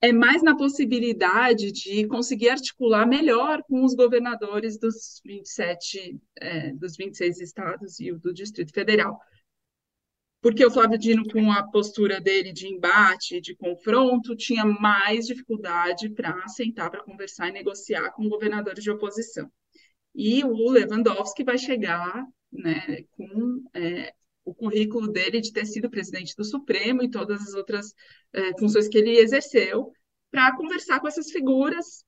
é mais na possibilidade de conseguir articular melhor com os governadores dos 27, é, dos 26 estados e o do Distrito Federal. Porque o Flávio Dino, com a postura dele de embate, de confronto, tinha mais dificuldade para sentar, para conversar e negociar com governadores de oposição. E o Lewandowski vai chegar né, com é, o currículo dele de ter sido presidente do Supremo e todas as outras é, funções que ele exerceu, para conversar com essas figuras,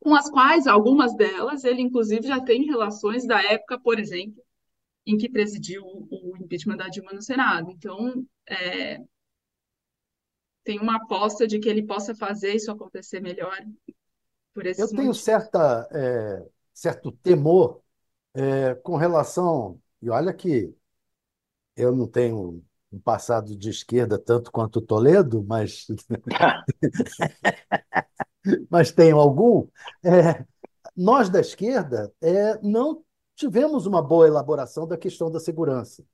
com as quais, algumas delas, ele inclusive já tem relações da época, por exemplo, em que presidiu o, impeachment da Dilma no Senado. Então, é, tem uma aposta de que ele possa fazer isso acontecer melhor por esses Eu tenho certa, é, certo temor é, com relação, e olha que eu não tenho um passado de esquerda tanto quanto Toledo, mas, mas tenho algum. É, nós da esquerda é, não tivemos uma boa elaboração da questão da segurança.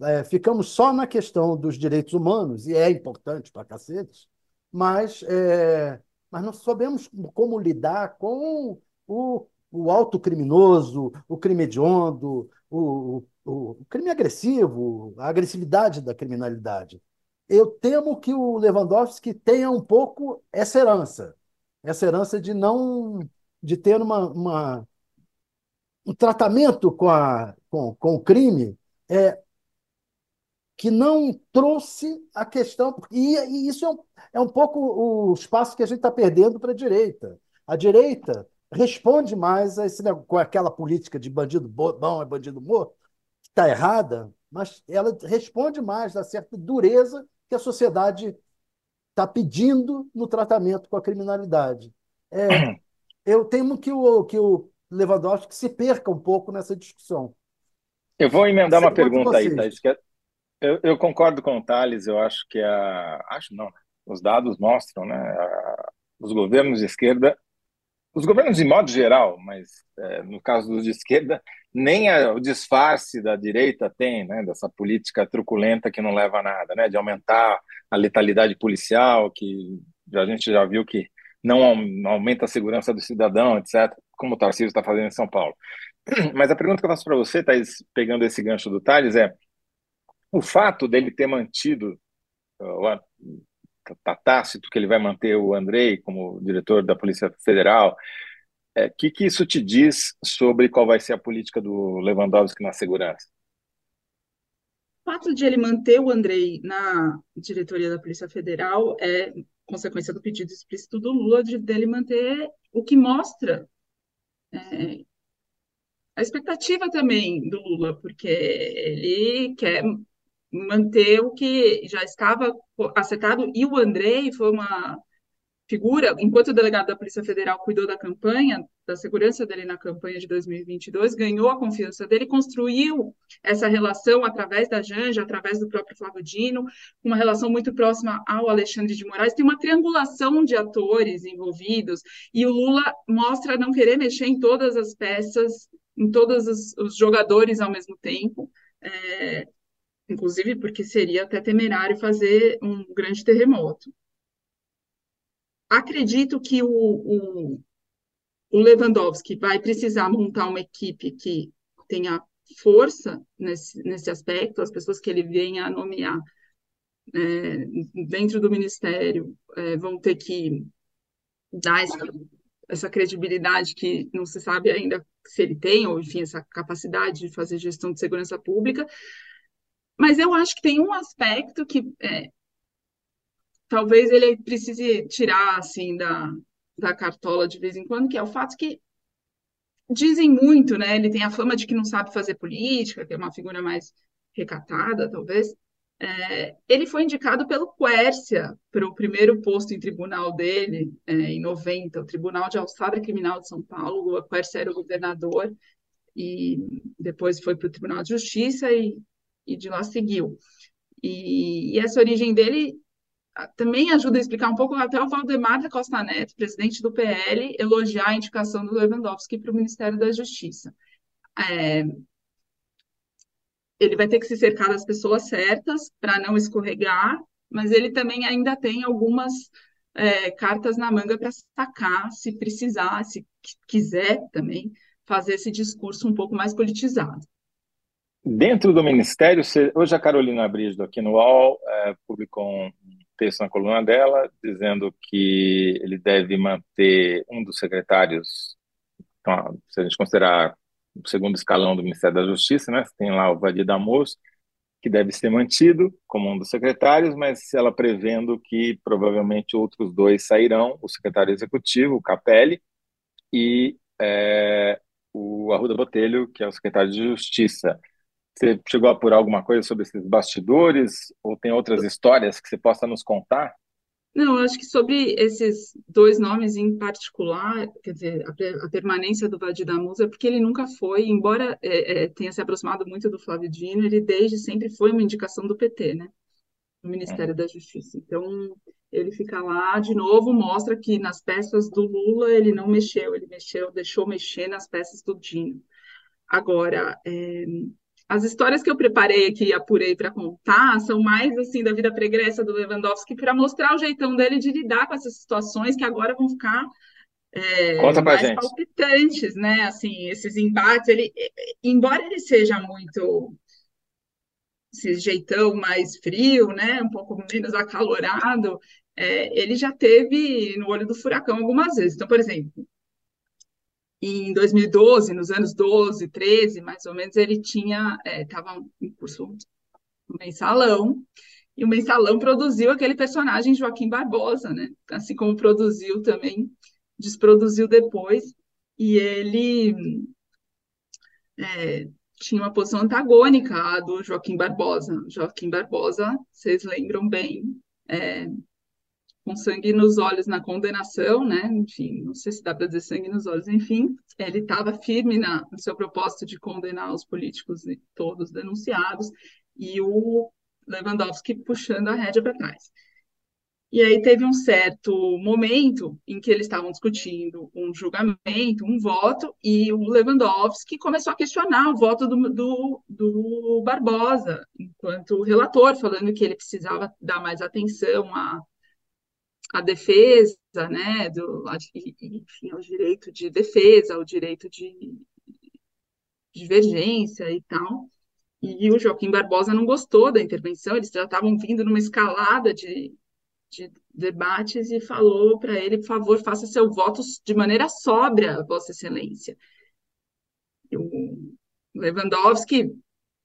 É, ficamos só na questão dos direitos humanos, e é importante para cacete, mas, é, mas não sabemos como lidar com o, o alto criminoso, o crime hediondo, o, o, o crime agressivo, a agressividade da criminalidade. Eu temo que o Lewandowski tenha um pouco essa herança, essa herança de não de ter uma, uma um tratamento com, a, com, com o crime é, que não trouxe a questão. E, e isso é um, é um pouco o espaço que a gente está perdendo para a direita. A direita responde mais a esse, com aquela política de bandido bom é bandido morto, está errada, mas ela responde mais a certa dureza que a sociedade está pedindo no tratamento com a criminalidade. É, eu temo que o, que o Lewandowski se perca um pouco nessa discussão. Eu vou emendar uma pergunta aí, Thais. É, eu, eu, concordo com o Thales, eu acho que a. Acho não, né? os dados mostram, né? A, os governos de esquerda, os governos de modo geral, mas é, no caso dos de esquerda, nem a, o disfarce da direita tem, né? Dessa política truculenta que não leva a nada, né? De aumentar a letalidade policial, que a gente já viu que não aumenta a segurança do cidadão, etc como o Tarcísio está fazendo em São Paulo. Mas a pergunta que eu faço para você, Thais, pegando esse gancho do Thales, é o fato dele ter mantido, está tácito que ele vai manter o Andrei como diretor da Polícia Federal, o é, que, que isso te diz sobre qual vai ser a política do Lewandowski na segurança? O fato de ele manter o Andrei na diretoria da Polícia Federal é consequência do pedido explícito do Lula de dele manter o que mostra é, a expectativa também do Lula, porque ele quer manter o que já estava acertado, e o Andrei foi uma figura, enquanto o delegado da Polícia Federal cuidou da campanha, da segurança dele na campanha de 2022, ganhou a confiança dele, construiu essa relação através da Janja, através do próprio Flávio Dino, uma relação muito próxima ao Alexandre de Moraes, tem uma triangulação de atores envolvidos, e o Lula mostra não querer mexer em todas as peças, em todos os, os jogadores ao mesmo tempo, é, inclusive porque seria até temerário fazer um grande terremoto acredito que o, o, o Lewandowski vai precisar montar uma equipe que tenha força nesse, nesse aspecto, as pessoas que ele venha a nomear é, dentro do ministério é, vão ter que dar essa, essa, credibilidade que não se sabe ainda se ele tem, ou enfim, essa capacidade de fazer gestão de segurança pública. Mas eu acho que tem um aspecto que é, talvez ele precise tirar assim da, da cartola de vez em quando, que é o fato que dizem muito, né? Ele tem a fama de que não sabe fazer política, que é uma figura mais recatada, talvez. É, ele foi indicado pelo Quércia para o primeiro posto em tribunal dele, é, em 90, o Tribunal de Alçada Criminal de São Paulo. O Quércia era o governador e depois foi para o Tribunal de Justiça e, e de lá seguiu. E, e, essa origem dele também ajuda a explicar um pouco até o Valdemar da Costa Neto, presidente do PL, elogiar a indicação do Lewandowski para o Ministério da Justiça. É, ele vai ter que se cercar das pessoas certas para não escorregar, mas ele também ainda tem algumas é, cartas na manga para sacar, se precisar, se quiser também, fazer esse discurso um pouco mais politizado. Dentro do Ministério, hoje a Carolina Brígido, aqui no UOL, é, publicou um texto na coluna dela, dizendo que ele deve manter um dos secretários, então, se a gente considerar o segundo escalão do Ministério da Justiça, né? Tem lá o Vadir Damos, que deve ser mantido como um dos secretários, mas ela prevendo que provavelmente outros dois sairão, o secretário executivo, o Capelli, e é, o Arruda Botelho, que é o secretário de Justiça. Você chegou a apurar alguma coisa sobre esses bastidores ou tem outras histórias que você possa nos contar? Não, acho que sobre esses dois nomes em particular, quer dizer, a, a permanência do Vadir Musa, é porque ele nunca foi, embora é, é, tenha se aproximado muito do Flávio Dino, ele desde sempre foi uma indicação do PT, né? Do Ministério da Justiça. Então, ele fica lá, de novo, mostra que nas peças do Lula ele não mexeu, ele mexeu, deixou mexer nas peças do Dino. Agora, é, as histórias que eu preparei aqui e apurei para contar são mais assim da vida pregressa do Lewandowski para mostrar o jeitão dele de lidar com essas situações que agora vão ficar é, Conta mais gente. palpitantes, né? Assim, esses embates, ele, embora ele seja muito esse jeitão mais frio, né? Um pouco menos acalorado, é, ele já teve no olho do furacão algumas vezes. Então, por exemplo, em 2012, nos anos 12, 13, mais ou menos, ele tinha, estava é, em curso um mensalão, e o mensalão produziu aquele personagem Joaquim Barbosa, né? Assim como produziu também, desproduziu depois, e ele é, tinha uma posição antagônica à do Joaquim Barbosa. Joaquim Barbosa, vocês lembram bem, é, com sangue nos olhos na condenação, né? Enfim, não sei se dá para dizer sangue nos olhos, enfim, ele estava firme na, no seu propósito de condenar os políticos todos denunciados e o Lewandowski puxando a rédea para trás. E aí teve um certo momento em que eles estavam discutindo um julgamento, um voto, e o Lewandowski começou a questionar o voto do, do, do Barbosa, enquanto relator, falando que ele precisava dar mais atenção a a defesa, né, do, enfim, o direito de defesa, o direito de divergência e tal. E o Joaquim Barbosa não gostou da intervenção, eles já estavam vindo numa escalada de, de debates e falou para ele, por favor, faça seu voto de maneira sóbria, Vossa Excelência. O Lewandowski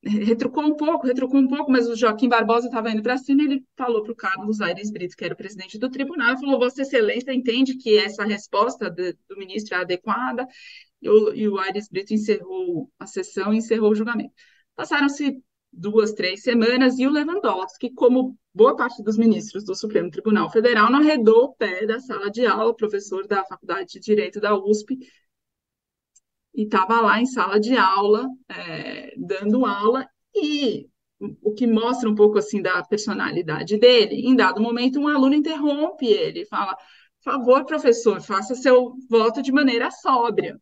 retrucou um pouco, retrucou um pouco, mas o Joaquim Barbosa estava indo para cima e ele falou para o Carlos Aires Brito, que era o presidente do tribunal, falou: Vossa Excelência entende que essa resposta do, do ministro é adequada? E o, e o Aires Brito encerrou a sessão e encerrou o julgamento. Passaram-se duas, três semanas e o Lewandowski, como boa parte dos ministros do Supremo Tribunal Federal, não arredou o pé da sala de aula, professor da Faculdade de Direito da USP, e estava lá em sala de aula, é, dando aula, e o que mostra um pouco assim da personalidade dele, em dado momento um aluno interrompe ele, fala, por favor, professor, faça seu voto de maneira sóbria.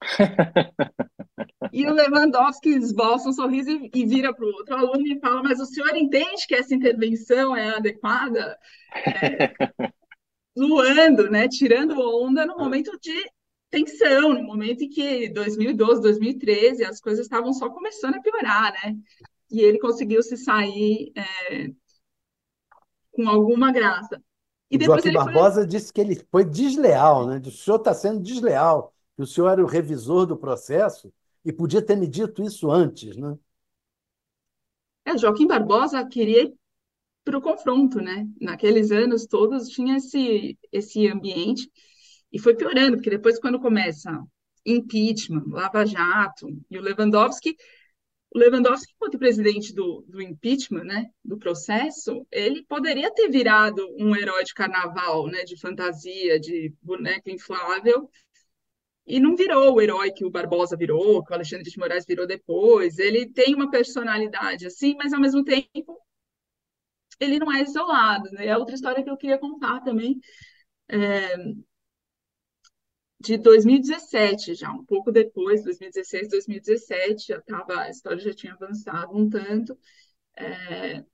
e o Lewandowski esboça um sorriso e, e vira para o outro aluno e fala, mas o senhor entende que essa intervenção é adequada? É, zoando, né, tirando onda no momento de tensão, no momento em que 2012, 2013, as coisas estavam só começando a piorar, né? E ele conseguiu se sair é, com alguma graça. E depois Joaquim Barbosa foi... disse que ele foi desleal, né? O senhor está sendo desleal, que o senhor era o revisor do processo e podia ter me dito isso antes, né? É, Joaquim Barbosa queria ir para o confronto, né? Naqueles anos todos tinha esse, esse ambiente e foi piorando, porque depois, quando começa impeachment, Lava Jato, e o Lewandowski o Lewandowski, enquanto presidente do, do impeachment, né, do processo, ele poderia ter virado um herói de carnaval, né, de fantasia, de boneco inflável, e não virou o herói que o Barbosa virou, que o Alexandre de Moraes virou depois. Ele tem uma personalidade assim, mas ao mesmo tempo ele não é isolado. Né? É outra história que eu queria contar também. É, de 2017, já um pouco depois, 2016, 2017, já tava, a história já tinha avançado um tanto. É,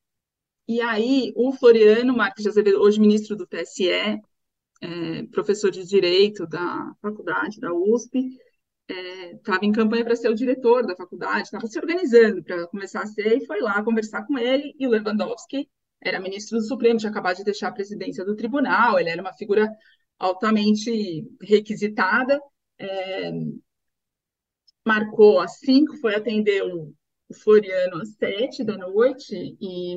e aí, o Floriano Marques de Azevedo, hoje ministro do TSE, é, professor de Direito da faculdade, da USP, estava é, em campanha para ser o diretor da faculdade, estava se organizando para começar a ser, e foi lá conversar com ele, e o Lewandowski era ministro do Supremo, tinha acabado de deixar a presidência do tribunal, ele era uma figura altamente requisitada. É, marcou às cinco, foi atender o, Floriano às sete da noite e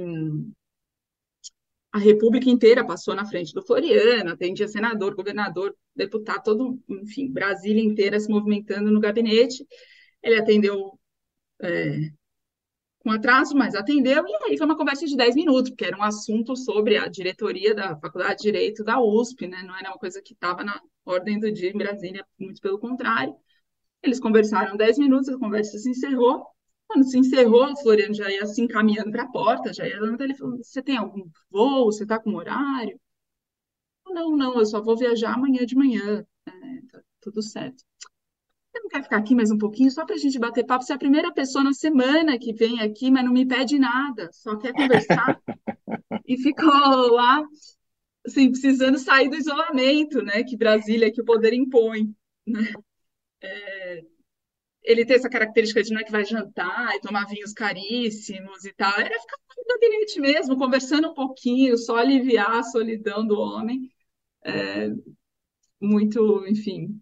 a República inteira passou na frente do Floriano, atendia senador, governador, deputado, todo, enfim, Brasília inteira se movimentando no gabinete. Ele atendeu é, com atraso, mas atendeu, e aí foi uma conversa de 10 minutos, porque era um assunto sobre a diretoria da Faculdade de Direito da USP, né? Não era uma coisa que estava na ordem do dia em Brasília, muito pelo contrário. Eles conversaram 10 minutos, a conversa se encerrou. Quando se encerrou, o Floriano já ia se encaminhando para a porta, já ia dando ele falou: Você tem algum voo? Você está com horário? Não, não, eu só vou viajar amanhã de manhã. É, tá tudo certo. Não quer ficar aqui mais um pouquinho só para a gente bater papo? Você é a primeira pessoa na semana que vem aqui, mas não me pede nada, só quer conversar. e ficou lá, assim, precisando sair do isolamento, né? Que Brasília, que o poder impõe, né? É, ele tem essa característica de não é que vai jantar e tomar vinhos caríssimos e tal. Era ficar no gabinete mesmo, conversando um pouquinho, só aliviar a solidão do homem. É, muito, enfim,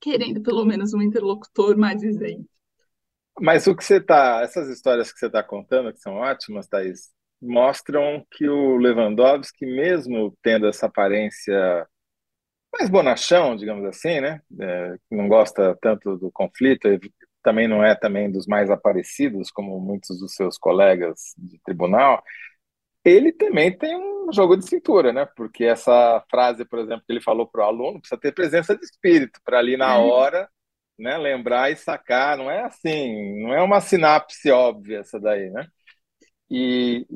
querendo pelo menos um interlocutor mais isento. Mas o que você está, essas histórias que você está contando, que são ótimas, Thaís, mostram que o Lewandowski, mesmo tendo essa aparência mais bonachão, digamos assim, né? É, não gosta tanto do conflito, também não é também dos mais aparecidos, como muitos dos seus colegas de tribunal, ele também tem um jogo de cintura, né? Porque essa frase, por exemplo, que ele falou para o aluno, precisa ter presença de espírito para ali na hora, né, lembrar e sacar. Não é assim, não é uma sinapse óbvia essa daí, né? E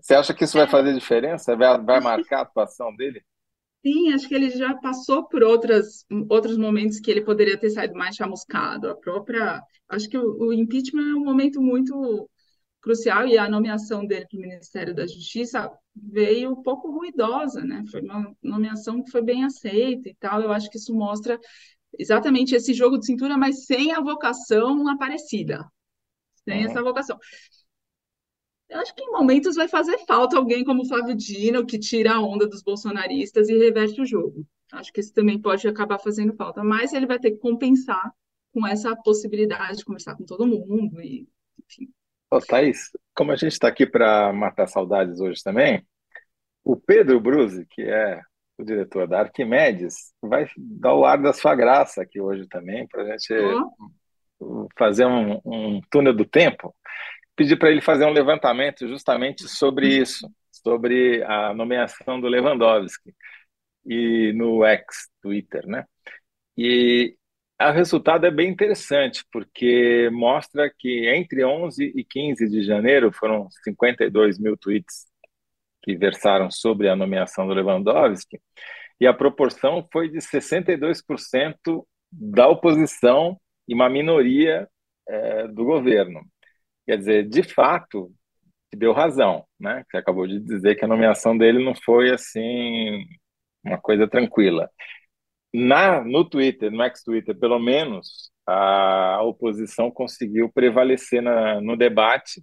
você acha que isso vai fazer diferença? Vai, vai marcar a atuação dele? Sim, acho que ele já passou por outras, outros momentos que ele poderia ter saído mais chamuscado. A própria, acho que o, o impeachment é um momento muito crucial e a nomeação dele para o Ministério da Justiça veio um pouco ruidosa, né? Foi uma nomeação que foi bem aceita e tal. Eu acho que isso mostra exatamente esse jogo de cintura, mas sem a vocação aparecida, sem uhum. essa vocação. Eu acho que em momentos vai fazer falta alguém como Flávio Dino, que tira a onda dos bolsonaristas e reverte o jogo. Acho que isso também pode acabar fazendo falta, mas ele vai ter que compensar com essa possibilidade de conversar com todo mundo e, enfim, Ô, Thaís, como a gente está aqui para matar saudades hoje também, o Pedro Bruzi, que é o diretor da Arquimedes, vai dar o ar da sua graça aqui hoje também, para a gente fazer um, um túnel do tempo. Pedir para ele fazer um levantamento justamente sobre isso, sobre a nomeação do Lewandowski e no ex Twitter, né? E o resultado é bem interessante, porque mostra que entre 11 e 15 de janeiro foram 52 mil tweets que versaram sobre a nomeação do Lewandowski, e a proporção foi de 62% da oposição e uma minoria é, do governo. Quer dizer, de fato, deu razão, né? Que acabou de dizer que a nomeação dele não foi assim uma coisa tranquila na, no Twitter, no ex-Twitter, pelo menos, a oposição conseguiu prevalecer na, no debate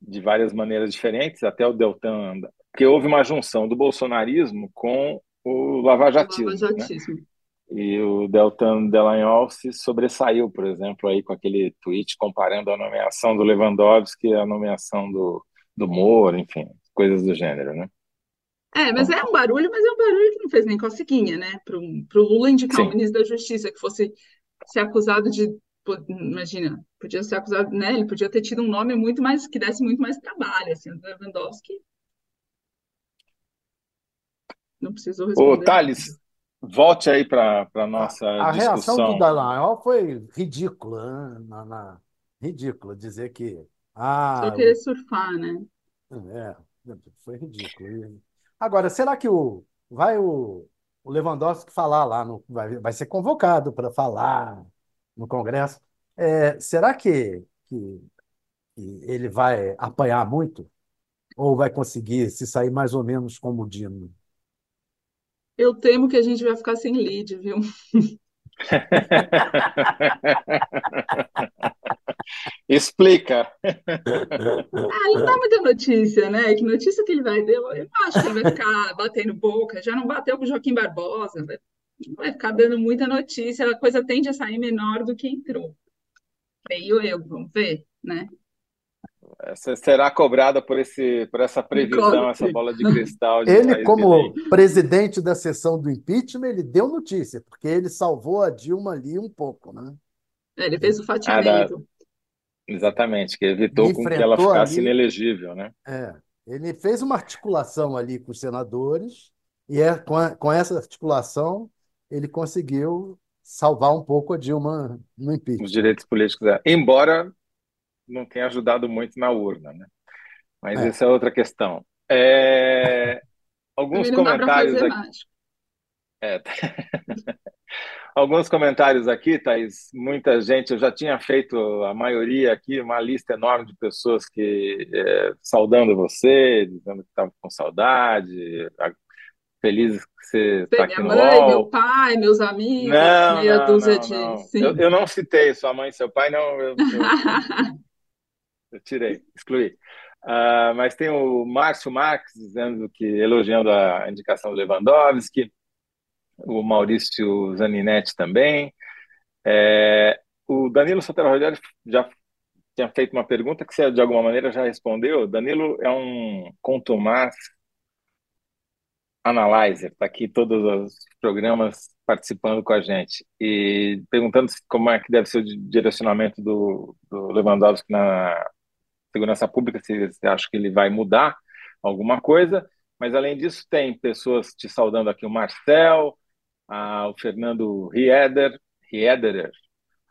de várias maneiras diferentes, até o Deltan, que houve uma junção do bolsonarismo com o lavajatismo. lavajatismo. Né? E o Deltan Delagnol se sobressaiu, por exemplo, aí com aquele tweet comparando a nomeação do Lewandowski à nomeação do, do Moro, enfim, coisas do gênero, né? É, mas é um barulho, mas é um barulho que não fez nem coceguinha, né? Para o Lula indicar Sim. o ministro da Justiça que fosse ser acusado de imagina, podia ser acusado, né? Ele podia ter tido um nome muito mais que desse muito mais trabalho, assim, o Lewandowski não precisou responder. Ô, Thales, volte aí para a nossa a, discussão. A reação do Dallagnol foi ridícula, né? Na, na, ridícula dizer que ah, só querer surfar, né? É, foi ridículo. Agora, será que o vai o, o Lewandowski falar lá no vai, vai ser convocado para falar no Congresso? É, será que, que, que ele vai apanhar muito ou vai conseguir se sair mais ou menos como o Dino? Eu temo que a gente vai ficar sem lead, viu? Explica. Ah, não dá muita notícia, né? Que notícia que ele vai dar? Eu acho que ele vai ficar batendo boca. Já não bateu com o Joaquim Barbosa. Vai, vai ficar dando muita notícia. A coisa tende a sair menor do que entrou. Creio eu, vamos ver, né? Será cobrada por, esse, por essa previsão, essa bola de cristal. De ele, como presidente da sessão do impeachment, ele deu notícia, porque ele salvou a Dilma ali um pouco, né? É, ele fez o fatiamento. Ah. Exatamente, que evitou com que ela ficasse ali... inelegível, né? É, ele fez uma articulação ali com os senadores, e é, com, a, com essa articulação ele conseguiu salvar um pouco a Dilma no impeachment. Os direitos políticos, é. embora não tem ajudado muito na urna, né? Mas é. essa é outra questão. É... Alguns comentários aqui. É. Alguns comentários aqui, Thaís. Muita gente, eu já tinha feito a maioria aqui, uma lista enorme de pessoas que é, saudando você, dizendo que estavam com saudade, felizes que você está aqui no mãe, meu pai, meus amigos, não, meia não, dúzia não, de. Não. Eu, eu, não citei sua mãe e seu pai, não. Eu, eu... Eu tirei, excluí. Uh, mas tem o Márcio Marques dizendo que elogiando a indicação do Lewandowski, o Maurício Zaninetti também. É, o Danilo Sotero Rogério já tinha feito uma pergunta que você de alguma maneira já respondeu. Danilo é um contumaz analyzer, está aqui todos os programas participando com a gente e perguntando como é que deve ser o direcionamento do, do Lewandowski na segurança pública, se você acha que ele vai mudar alguma coisa. Mas, além disso, tem pessoas te saudando aqui, o Marcel, a, o Fernando Rieder, Riederer,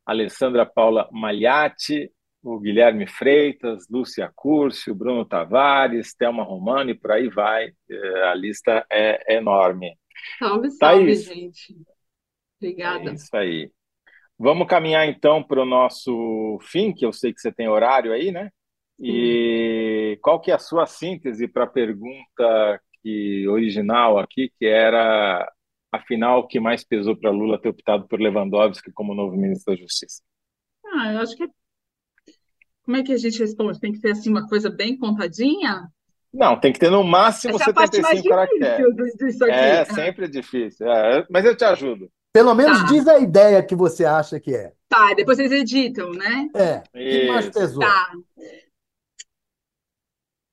Alessandra Paula Magliatti, o Guilherme Freitas, Lúcia Curcio, Bruno Tavares, Thelma Romano e por aí vai. É, a lista é enorme. Salve, salve, Thaís. gente. Obrigada. É isso aí. Vamos caminhar então para o nosso fim, que eu sei que você tem horário aí, né? E qual que é a sua síntese para a pergunta que, original aqui, que era, afinal, o que mais pesou para Lula ter optado por Lewandowski como novo ministro da Justiça? Ah, eu acho que... É, como é que a gente responde? Tem que ser assim uma coisa bem contadinha? Não, tem que ter no máximo Essa 75 é caracteres. Disso aqui. É, sempre é difícil. É, mas eu te ajudo. Pelo menos tá. diz a ideia que você acha que é. Tá, depois vocês editam, né? É. O que mais pesou? Tá.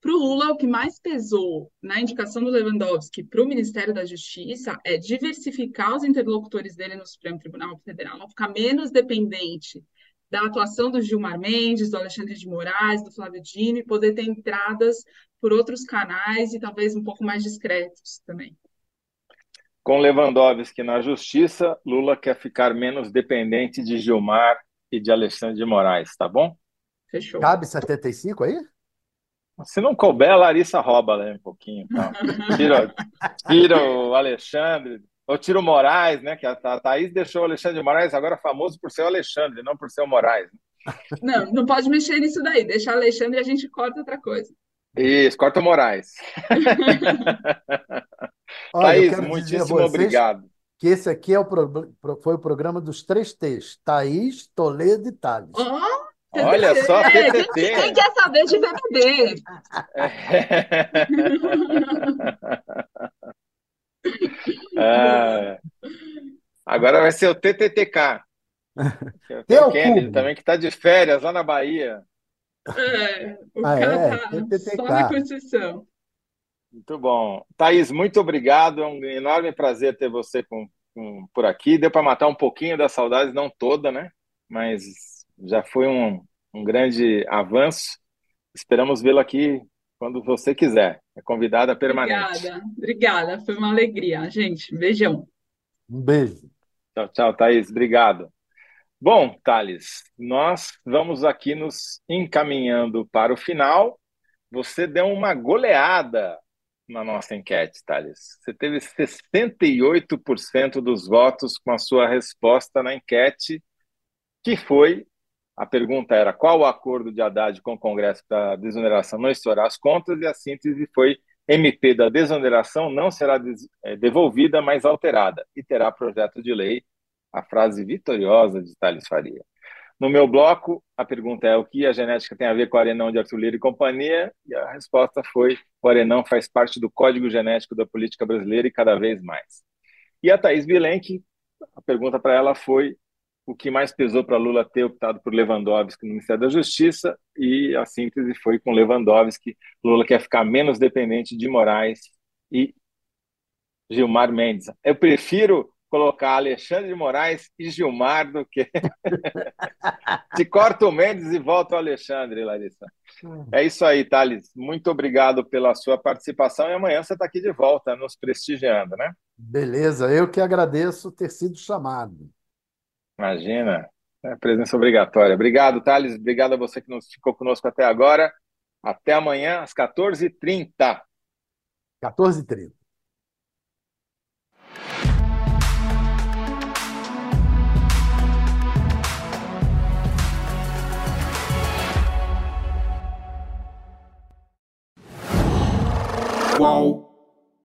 Para o Lula, o que mais pesou na indicação do Lewandowski para o Ministério da Justiça é diversificar os interlocutores dele no Supremo Tribunal Federal, ficar menos dependente da atuação do Gilmar Mendes, do Alexandre de Moraes, do Flávio Dino, e poder ter entradas por outros canais e talvez um pouco mais discretos também. Com Lewandowski na Justiça, Lula quer ficar menos dependente de Gilmar e de Alexandre de Moraes, tá bom? Fechou. Cabe 75 aí? Se não couber, a Larissa rouba né, um pouquinho. Tá? Tira, tira o Alexandre, ou tira o Moraes, né? Que a, a Thaís deixou o Alexandre de Moraes agora famoso por ser o Alexandre, não por ser o Moraes. Não, não pode mexer nisso daí. Deixa o Alexandre e a gente corta outra coisa. Isso, corta o Moraes. Olha, Thaís, muitíssimo obrigado. Que esse aqui é o pro, foi o programa dos três T's: Thaís, Toledo e Thales. Oh! Olha só, TTT. Quem, quem quer saber de BBB? É. Agora vai ser o TTTK. Tem o Kennedy também, que está de férias lá na Bahia. É, o ah, cara é? TTTK. só na Constituição. Muito bom. Thaís, muito obrigado. É um enorme prazer ter você com, com por aqui. Deu para matar um pouquinho das saudades, não toda, né? mas já foi um, um grande avanço. Esperamos vê-lo aqui quando você quiser. É convidada permanente. Obrigada, obrigada. Foi uma alegria, gente. Beijão. Um beijo. Tchau, tchau, Thaís. Obrigado. Bom, Thales, nós vamos aqui nos encaminhando para o final. Você deu uma goleada na nossa enquete, Thales. Você teve 68% dos votos com a sua resposta na enquete, que foi a pergunta era qual o acordo de Haddad com o Congresso para a desoneração não estourar as contas, e a síntese foi MP da desoneração não será eh, devolvida, mas alterada, e terá projeto de lei, a frase vitoriosa de Thales Faria. No meu bloco, a pergunta é o que a genética tem a ver com o arenão de Arthur Lira e companhia, e a resposta foi o arenão faz parte do código genético da política brasileira e cada vez mais. E a Thaís Bilenque, a pergunta para ela foi o que mais pesou para Lula ter optado por Lewandowski no Ministério da Justiça, e a síntese foi com Lewandowski. Lula quer ficar menos dependente de Moraes e Gilmar Mendes. Eu prefiro colocar Alexandre de Moraes e Gilmar do que. Te corto o Mendes e volto ao Alexandre, Larissa. É isso aí, Thales. Muito obrigado pela sua participação e amanhã você está aqui de volta, nos prestigiando, né? Beleza, eu que agradeço ter sido chamado. Imagina, é presença obrigatória. Obrigado, Thales. Obrigado a você que nos ficou conosco até agora. Até amanhã, às 14h30. 14h30. Qual?